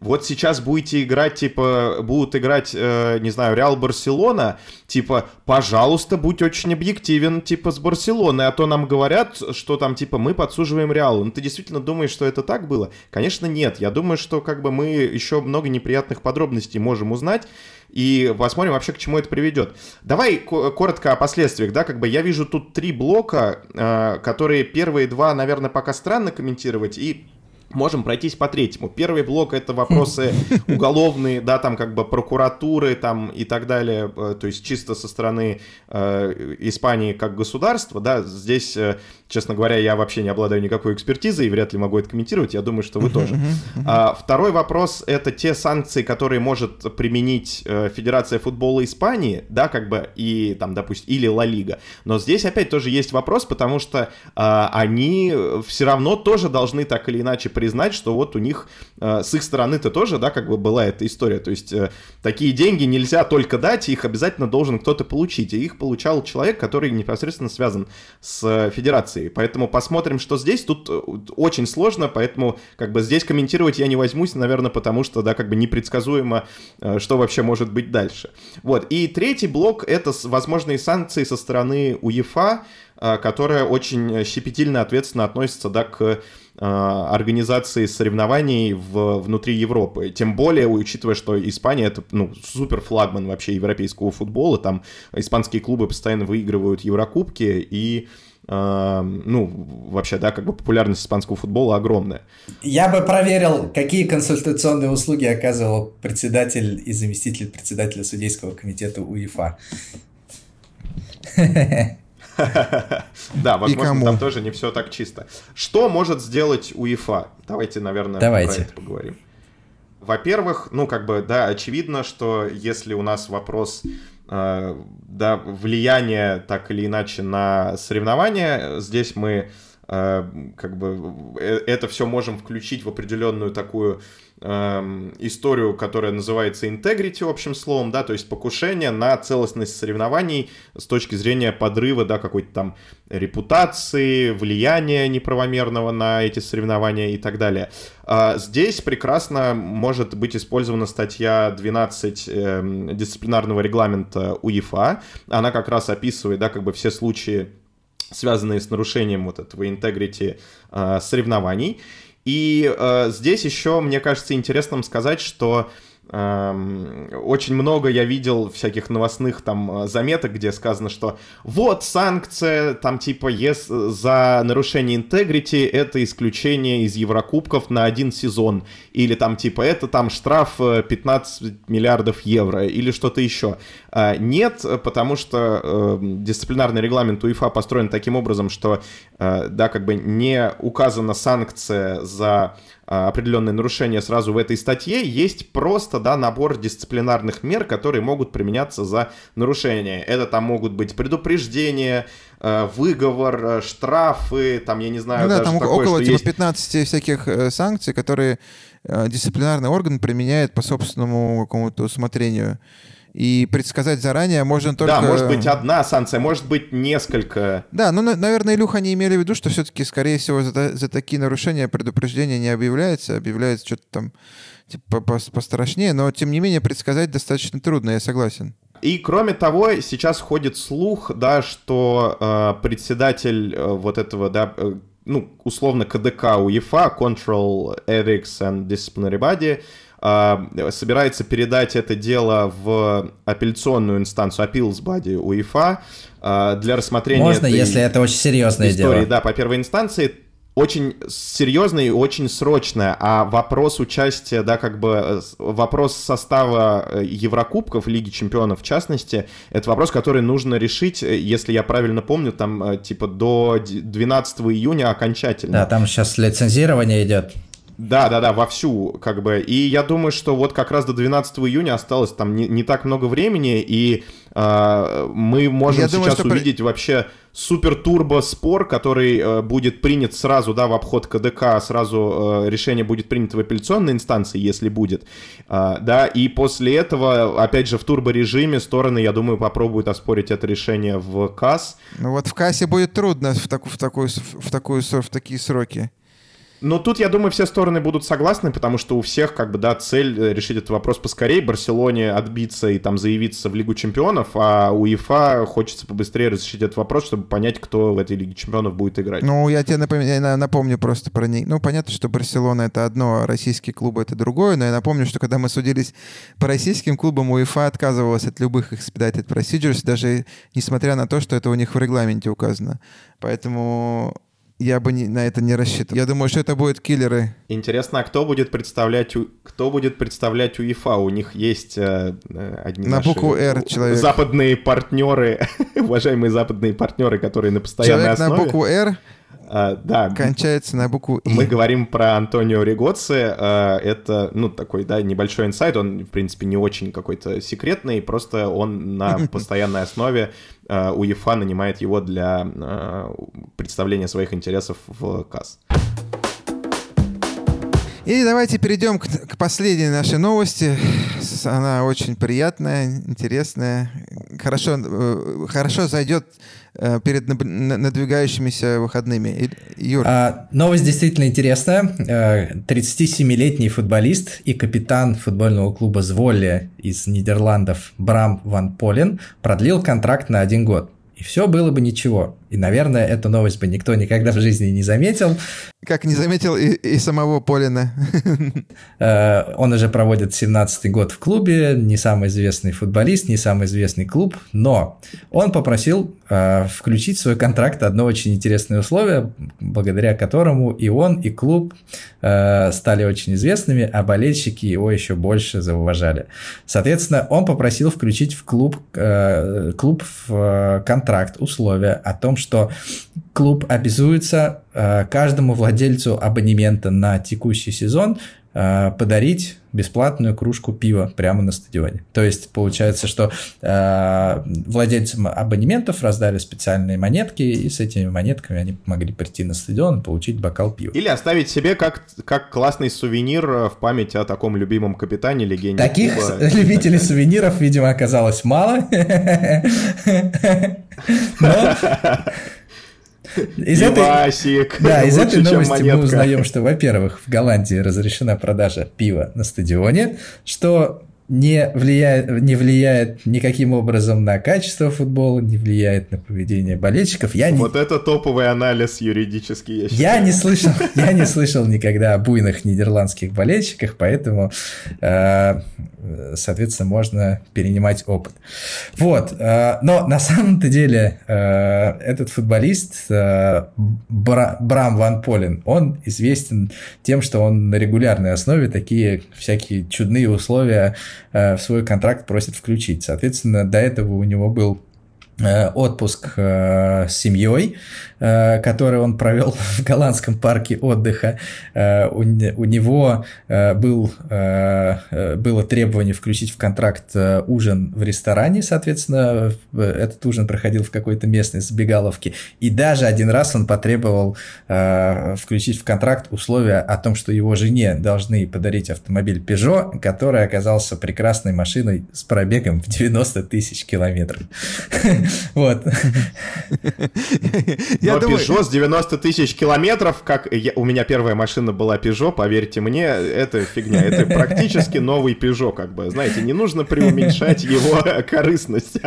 вот сейчас будете играть, типа, будут играть, э, не знаю, Реал Барселона, типа, пожалуйста, будь очень объективен, типа, с Барселоной, а то нам говорят, что там, типа, мы подсуживаем Реалу. Ну, ты действительно думаешь, что это так было? Конечно, нет. Я думаю, что, как бы, мы еще много неприятных подробностей можем узнать, и посмотрим вообще, к чему это приведет. Давай коротко о последствиях, да, как бы я вижу тут три блока, э, которые первые два, наверное, пока странно комментировать, и Можем пройтись по третьему. Первый блок это вопросы уголовные, да, там как бы прокуратуры там и так далее, э, то есть чисто со стороны э, Испании как государства, да, здесь, э, честно говоря, я вообще не обладаю никакой экспертизой и вряд ли могу это комментировать, я думаю, что вы тоже. А, второй вопрос это те санкции, которые может применить э, Федерация футбола Испании, да, как бы, и там, допустим, или Ла Лига. Но здесь опять тоже есть вопрос, потому что э, они все равно тоже должны так или иначе признать, что вот у них э, с их стороны-то тоже, да, как бы была эта история. То есть э, такие деньги нельзя только дать, их обязательно должен кто-то получить. И их получал человек, который непосредственно связан с э, федерацией. Поэтому посмотрим, что здесь. Тут очень сложно, поэтому как бы здесь комментировать я не возьмусь, наверное, потому что, да, как бы непредсказуемо, что вообще может быть дальше. Вот. И третий блок — это возможные санкции со стороны УЕФА, которая очень щепетильно ответственно относится, да, к организации соревнований в, внутри Европы. Тем более, учитывая, что Испания это ну, супер флагман вообще европейского футбола, там испанские клубы постоянно выигрывают Еврокубки и Uh, ну, вообще, да, как бы популярность испанского футбола огромная. Я бы проверил, какие консультационные услуги оказывал председатель и заместитель председателя судейского комитета УЕФА. Да, возможно, там тоже не все так чисто. Что может сделать УЕФА? Давайте, наверное, про это поговорим. Во-первых, ну, как бы, да, очевидно, что если у нас вопрос э, да, влияния так или иначе на соревнования, здесь мы как бы э, это все можем включить в определенную такую Эм, историю, которая называется integrity общим словом, да, то есть покушение на целостность соревнований с точки зрения подрыва, да, какой-то там репутации, влияния неправомерного на эти соревнования и так далее. А здесь прекрасно может быть использована статья 12 э, дисциплинарного регламента УЕФА. Она как раз описывает, да, как бы все случаи связанные с нарушением вот этого интегрити э, соревнований. И э, здесь еще, мне кажется, интересным сказать, что очень много я видел всяких новостных там э, заметок, где сказано, что вот санкция, там типа ес, за нарушение интегрити это исключение из Еврокубков на один сезон. Или там типа это там штраф 15 э, миллиардов евро или что-то еще. А, нет, потому что э, дисциплинарный регламент УЕФА построен таким образом, что э, да, как бы не указана санкция за а, определенные нарушения сразу в этой статье, есть просто, да, набор дисциплинарных мер, которые могут применяться за нарушение. Это там могут быть предупреждения, э, выговор, э, штрафы, там, я не знаю, ну, да, там такое, около типа, есть... 15 всяких э, санкций, которые дисциплинарный орган применяет по собственному какому-то усмотрению. И предсказать заранее можно только... Да, может быть одна санкция, может быть несколько. Да, ну, наверное, Илюха не имели в виду, что все-таки, скорее всего, за, за такие нарушения предупреждения не объявляется, объявляется что-то там типа пострашнее, но, тем не менее, предсказать достаточно трудно, я согласен. И кроме того, сейчас ходит слух, да, что э, председатель э, вот этого, да, э, ну, условно КДК УЕФА, Control Ethics and Disciplinary Body, собирается передать это дело в апелляционную инстанцию, Appeals Body УЕФА, э, для рассмотрения Можно, если это очень серьезное истории, дело. Да, по первой инстанции очень серьезное и очень срочное, а вопрос участия, да, как бы вопрос состава э, Еврокубков, Лиги Чемпионов в частности, это вопрос, который нужно решить, э, если я правильно помню, там э, типа до 12 июня окончательно. Да, там сейчас лицензирование идет. Да, да, да, вовсю, как бы. И я думаю, что вот как раз до 12 июня осталось там не, не так много времени, и э, мы можем я сейчас думаю, увидеть при... вообще супер-турбо спор, который э, будет принят сразу, да, в обход КДК, сразу э, решение будет принято в апелляционной инстанции, если будет, э, да, и после этого, опять же, в турбо-режиме стороны, я думаю, попробуют оспорить это решение в КАС. Ну вот в КАСе будет трудно в, таку, в, такую, в, такую, в такие сроки. Но тут, я думаю, все стороны будут согласны, потому что у всех, как бы, да, цель э, решить этот вопрос поскорее. Барселоне отбиться и там заявиться в Лигу Чемпионов, а у ЕФА хочется побыстрее разрешить этот вопрос, чтобы понять, кто в этой Лиге Чемпионов будет играть. Ну, я тебе напомню, я напомню просто про ней. Ну, понятно, что Барселона — это одно, а российские клубы — это другое, но я напомню, что когда мы судились по российским клубам, УЕФА отказывалась от любых expedited procedures, даже несмотря на то, что это у них в регламенте указано. Поэтому я бы не, на это не рассчитывал. Я думаю, что это будут киллеры. Интересно, а кто будет представлять, кто будет представлять УЕФА? У них есть э, э одни на букву R человек. западные партнеры, уважаемые западные партнеры, которые на постоянной человек основе. на букву R Uh, да. Кончается на букву И. Мы говорим про Антонио Ригоци. Uh, это, ну, такой, да, небольшой инсайт. Он, в принципе, не очень какой-то секретный. Просто он на постоянной основе УЕФА нанимает его для представления своих интересов в КАС. И давайте перейдем к, к последней нашей новости. Она очень приятная, интересная. Хорошо, э, хорошо зайдет э, перед надвигающимися выходными. Юр. А, новость действительно интересная. 37-летний э, футболист и капитан футбольного клуба «Зволли» из Нидерландов Брам Ван Полен продлил контракт на один год. И все было бы ничего. И, наверное, эту новость бы никто никогда в жизни не заметил. Как не заметил и, и самого Полина. Э, он уже проводит 17-й год в клубе, не самый известный футболист, не самый известный клуб, но он попросил э, включить в свой контракт одно очень интересное условие, благодаря которому и он, и клуб э, стали очень известными, а болельщики его еще больше зауважали. Соответственно, он попросил включить в клуб, клуб в контракт условия о том, что клуб обязуется э, каждому владельцу абонемента на текущий сезон э, подарить бесплатную кружку пива прямо на стадионе. То есть получается, что э, владельцам абонементов раздали специальные монетки, и с этими монетками они могли прийти на стадион и получить бокал пива. Или оставить себе как, как классный сувенир э, в память о таком любимом капитане, легенде Таких клуба. любителей сувениров, видимо, оказалось мало. Из Пивасик. Этой, да, из этой новости мы узнаем, что, во-первых, в Голландии разрешена продажа пива на стадионе, что не влияет, не влияет никаким образом на качество футбола, не влияет на поведение болельщиков. Я вот не... это топовый анализ юридический, я Я не слышал, я не слышал никогда о буйных нидерландских болельщиках, поэтому, э, соответственно, можно перенимать опыт. Вот, э, но на самом-то деле э, этот футболист Брам Ван Полен, он известен тем, что он на регулярной основе такие всякие чудные условия в свой контракт просит включить. Соответственно, до этого у него был Э, отпуск э, с семьей, э, который он провел в голландском парке отдыха. У него был, было требование включить в контракт ужин в ресторане, соответственно, этот ужин проходил в какой-то местной забегаловке. И даже один раз он потребовал включить в контракт условия о том, что его жене должны подарить автомобиль Peugeot, который оказался прекрасной машиной с пробегом в 90 тысяч километров. Вот. Но Peugeot с 90 тысяч километров, как у меня первая машина была Peugeot, поверьте мне, это фигня. Это практически новый Peugeot, как бы. Знаете, не нужно преуменьшать его корыстность.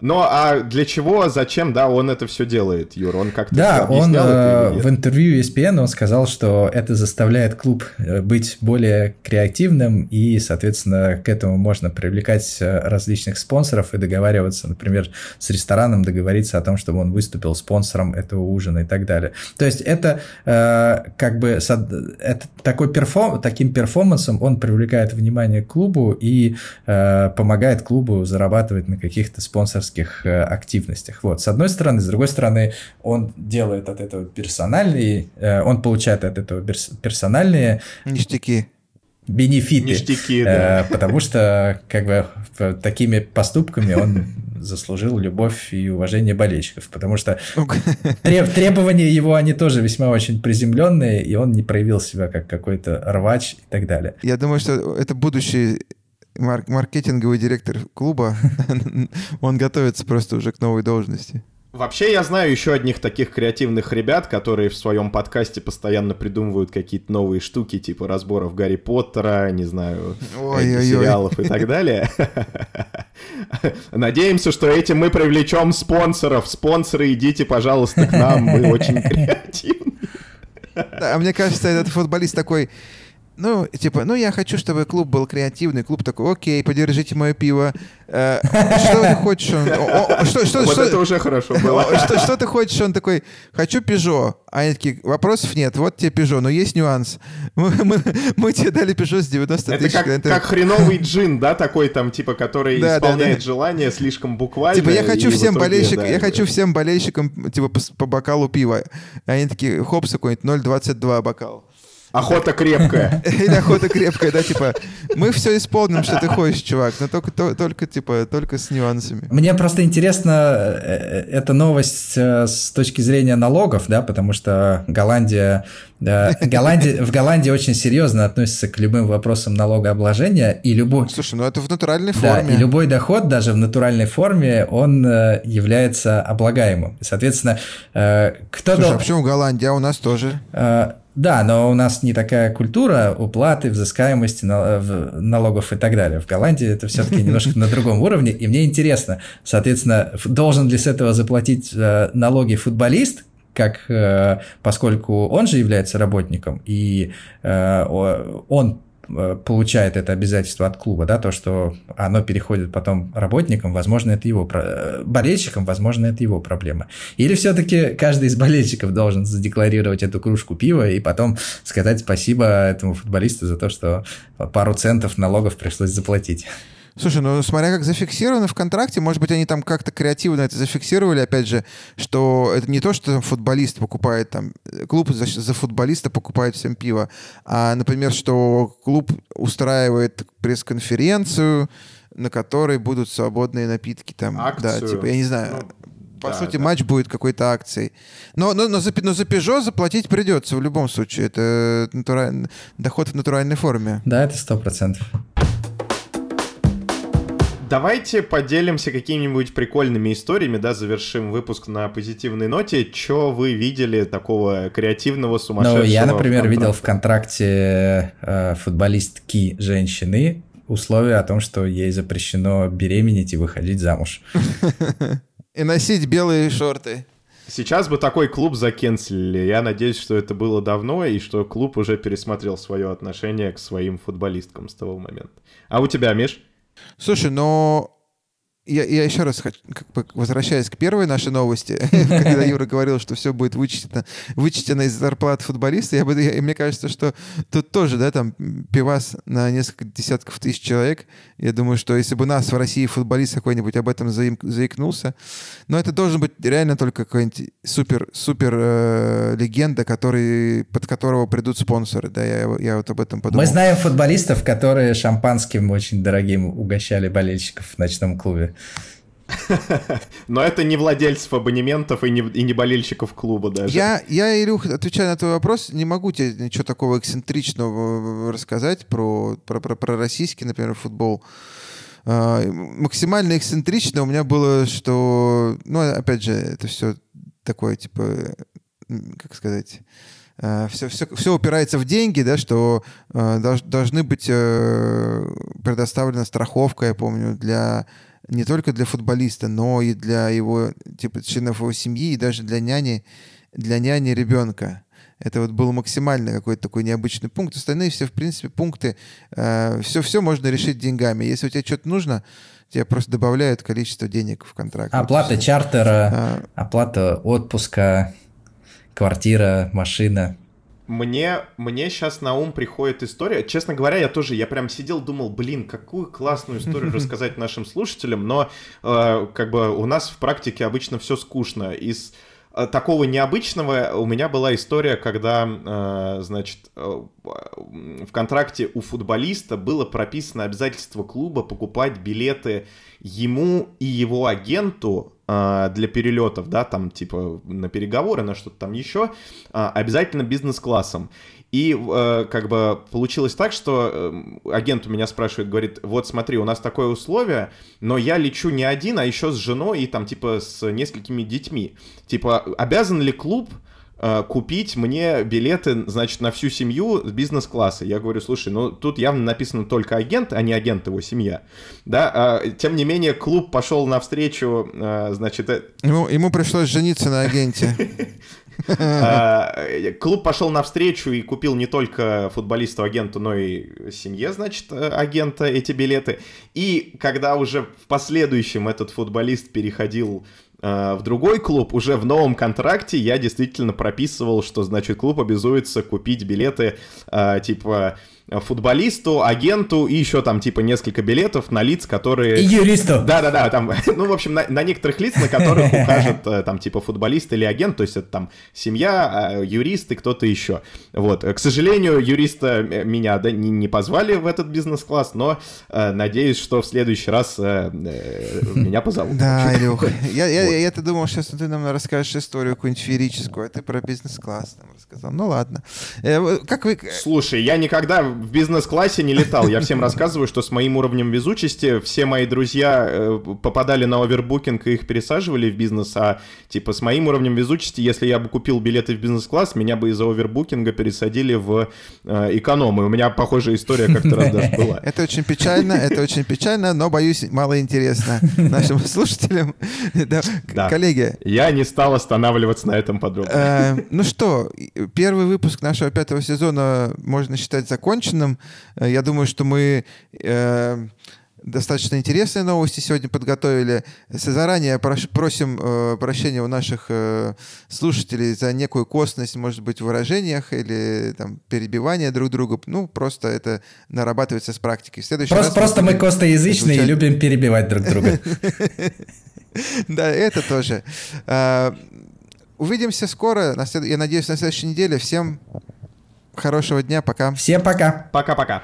Но а для чего, зачем, да, он это все делает, Юр? Он как-то Да, он э, в интервью ESPN он сказал, что это заставляет клуб э, быть более креативным, и, соответственно, к этому можно привлекать э, различных спонсоров и договариваться, например, с рестораном договориться о том, чтобы он выступил спонсором этого ужина и так далее. То есть это э, как бы это такой перформ, таким перформансом он привлекает внимание к клубу и э, помогает клубу зарабатывать на каких-то спонсорских э, активностях. Вот, с одной стороны, с другой стороны, он делает от этого персональные, э, он получает от этого персональные ништяки бенефиты. Ништяки, да. Э, потому что как бы такими поступками он заслужил любовь и уважение болельщиков, потому что треб, требования его, они тоже весьма очень приземленные, и он не проявил себя как какой-то рвач и так далее. Я думаю, что это будущий марк маркетинговый директор клуба, он готовится просто уже к новой должности. Вообще, я знаю еще одних таких креативных ребят, которые в своем подкасте постоянно придумывают какие-то новые штуки, типа разборов Гарри Поттера, не знаю, сериалов и так далее. Надеемся, что этим мы привлечем спонсоров. Спонсоры, идите, пожалуйста, к нам, мы очень креативны. Да, мне кажется, этот футболист такой ну, типа, ну, я хочу, чтобы клуб был креативный. Клуб такой, окей, подержите мое пиво. Э, что ты хочешь? Он, что, что, вот это уже хорошо было. Что, ты хочешь? Он такой, хочу Пежо. А они такие, вопросов нет, вот тебе Пежо, но есть нюанс. Мы, тебе дали Пежо с 90 тысяч. Это как, хреновый джин, да, такой там, типа, который исполняет желание слишком буквально. Типа, я хочу всем болельщикам, я хочу всем болельщикам, типа, по, по бокалу пива. Они такие, хопс, какой-нибудь 0,22 бокал. Охота крепкая. Или охота крепкая, да, типа, мы все исполним, что ты хочешь, чувак, но только, только, типа, только с нюансами. Мне просто интересно э, э, эта новость э, с точки зрения налогов, да, потому что Голландия, Голландия в Голландии очень серьезно относится к любым вопросам налогообложения, и любой... Слушай, ну это в натуральной форме. Да, и любой доход, даже в натуральной форме, он является облагаемым. Соответственно, кто... Слушай, а почему Голландия? А у нас тоже? Да, но у нас не такая культура уплаты, взыскаемости налогов и так далее. В Голландии это все-таки немножко на другом уровне. И мне интересно, соответственно, должен ли с этого заплатить э, налоги футболист, как, э, поскольку он же является работником, и э, он Э, получает это обязательство от клуба, да, то, что оно переходит потом работникам, возможно, это его, э, болельщикам, возможно, это его проблема. Или все-таки каждый из болельщиков должен задекларировать эту кружку пива и потом сказать спасибо этому футболисту за то, что пару центов налогов пришлось заплатить. Слушай, ну смотря как зафиксировано в контракте, может быть, они там как-то креативно это зафиксировали, опять же, что это не то, что футболист покупает там, клуб за, за футболиста покупает всем пиво, а, например, что клуб устраивает пресс-конференцию, на которой будут свободные напитки там. Акцию. Да, типа, я не знаю. Ну, по да, сути, да. матч будет какой-то акцией. Но, но, но, за, но за Peugeot заплатить придется в любом случае. Это натураль... доход в натуральной форме. Да, это сто процентов. Давайте поделимся какими-нибудь прикольными историями, да, завершим выпуск на позитивной ноте. Что вы видели такого креативного, сумасшедшего? Ну, я, например, видел в контракте э, футболистки женщины условие о том, что ей запрещено беременеть и выходить замуж. И носить белые шорты. Сейчас бы такой клуб закенселили. Я надеюсь, что это было давно, и что клуб уже пересмотрел свое отношение к своим футболисткам с того момента. А у тебя, Миш? Слушай, но я, я еще раз хочу, как бы возвращаясь к первой нашей новости, когда Юра говорил, что все будет вычтено, вычтено из зарплат футболиста, я, я, мне кажется, что тут тоже, да, там пивас на несколько десятков тысяч человек. Я думаю, что если бы нас в России футболист какой-нибудь об этом заикнулся, но это должен быть реально только какой-нибудь супер, супер э, легенда, который, под которого придут спонсоры, да, я, я вот об этом подумал. Мы знаем футболистов, которые шампанским очень дорогим угощали болельщиков в ночном клубе. Но это не владельцев абонементов и не, и не болельщиков клуба даже. Я, я, Илюх, отвечая на твой вопрос, не могу тебе ничего такого эксцентричного рассказать про, про, про, про российский, например, футбол. А, максимально эксцентрично у меня было, что, ну, опять же, это все такое, типа, как сказать, все, все, все упирается в деньги, да, что э, должны быть э, предоставлена страховка, я помню, для не только для футболиста, но и для его типа членов его семьи и даже для няни, для няни ребенка. Это вот был максимально какой-то такой необычный пункт. Остальные все, в принципе, пункты, э, все, все можно решить деньгами. Если у тебя что-то нужно, тебе просто добавляют количество денег в контракт. Оплата вот чартера, а, оплата отпуска, квартира, машина. Мне, мне сейчас на ум приходит история. Честно говоря, я тоже, я прям сидел, думал, блин, какую классную историю рассказать нашим слушателям, но э, как бы у нас в практике обычно все скучно. Из э, такого необычного у меня была история, когда, э, значит, э, в контракте у футболиста было прописано обязательство клуба покупать билеты ему и его агенту для перелетов, да, там типа на переговоры, на что-то там еще, обязательно бизнес-классом. И э, как бы получилось так, что э, агент у меня спрашивает, говорит, вот смотри, у нас такое условие, но я лечу не один, а еще с женой и там типа с несколькими детьми. Типа, обязан ли клуб Э, купить мне билеты, значит, на всю семью бизнес-класса. Я говорю, слушай, ну тут явно написано только агент, а не агент его семья. Да, а, тем не менее, клуб пошел навстречу, а, значит... Э, ему, ему пришлось жениться на агенте. А, клуб пошел навстречу и купил не только футболисту агенту, но и семье, значит, агента эти билеты. И когда уже в последующем этот футболист переходил Э, в другой клуб, уже в новом контракте я действительно прописывал, что, значит, клуб обязуется купить билеты, э, типа, футболисту, агенту и еще там типа несколько билетов на лиц, которые... И юристу. Да-да-да, там, ну, в общем, на, на некоторых лиц, на которых укажет э, там типа футболист или агент, то есть это там семья, а, юрист и кто-то еще. Вот, к сожалению, юриста меня да, не, не позвали в этот бизнес-класс, но э, надеюсь, что в следующий раз э, э, меня позовут. Да, Илюх, я, я. Я-то думал, сейчас ты нам расскажешь историю какую-нибудь феерическую, а ты про бизнес-класс нам рассказал. Ну ладно. Э, как вы... Слушай, я никогда в бизнес-классе не летал. Я всем рассказываю, что с моим уровнем везучести все мои друзья э, попадали на овербукинг и их пересаживали в бизнес, а типа с моим уровнем везучести, если я бы купил билеты в бизнес-класс, меня бы из-за овербукинга пересадили в э, эконом. И у меня похожая история как-то раз даже была. Это очень печально, это очень печально, но, боюсь, мало интересно нашим слушателям. Да. Коллеги. Я не стал останавливаться на этом подробно. Э, ну что, первый выпуск нашего пятого сезона можно считать закончен законченным. Э, я думаю, что мы э, достаточно интересные новости сегодня подготовили. Заранее просим э, прощения у наших э, слушателей за некую косность, может быть, в выражениях или там, перебивание друг друга. Ну, просто это нарабатывается с практикой. следующий просто, раз просто мы костоязычные звучать... и любим перебивать друг друга. Да, это тоже. Э, увидимся скоро. Я надеюсь, на следующей неделе. Всем Хорошего дня, пока. Всем пока. Пока-пока.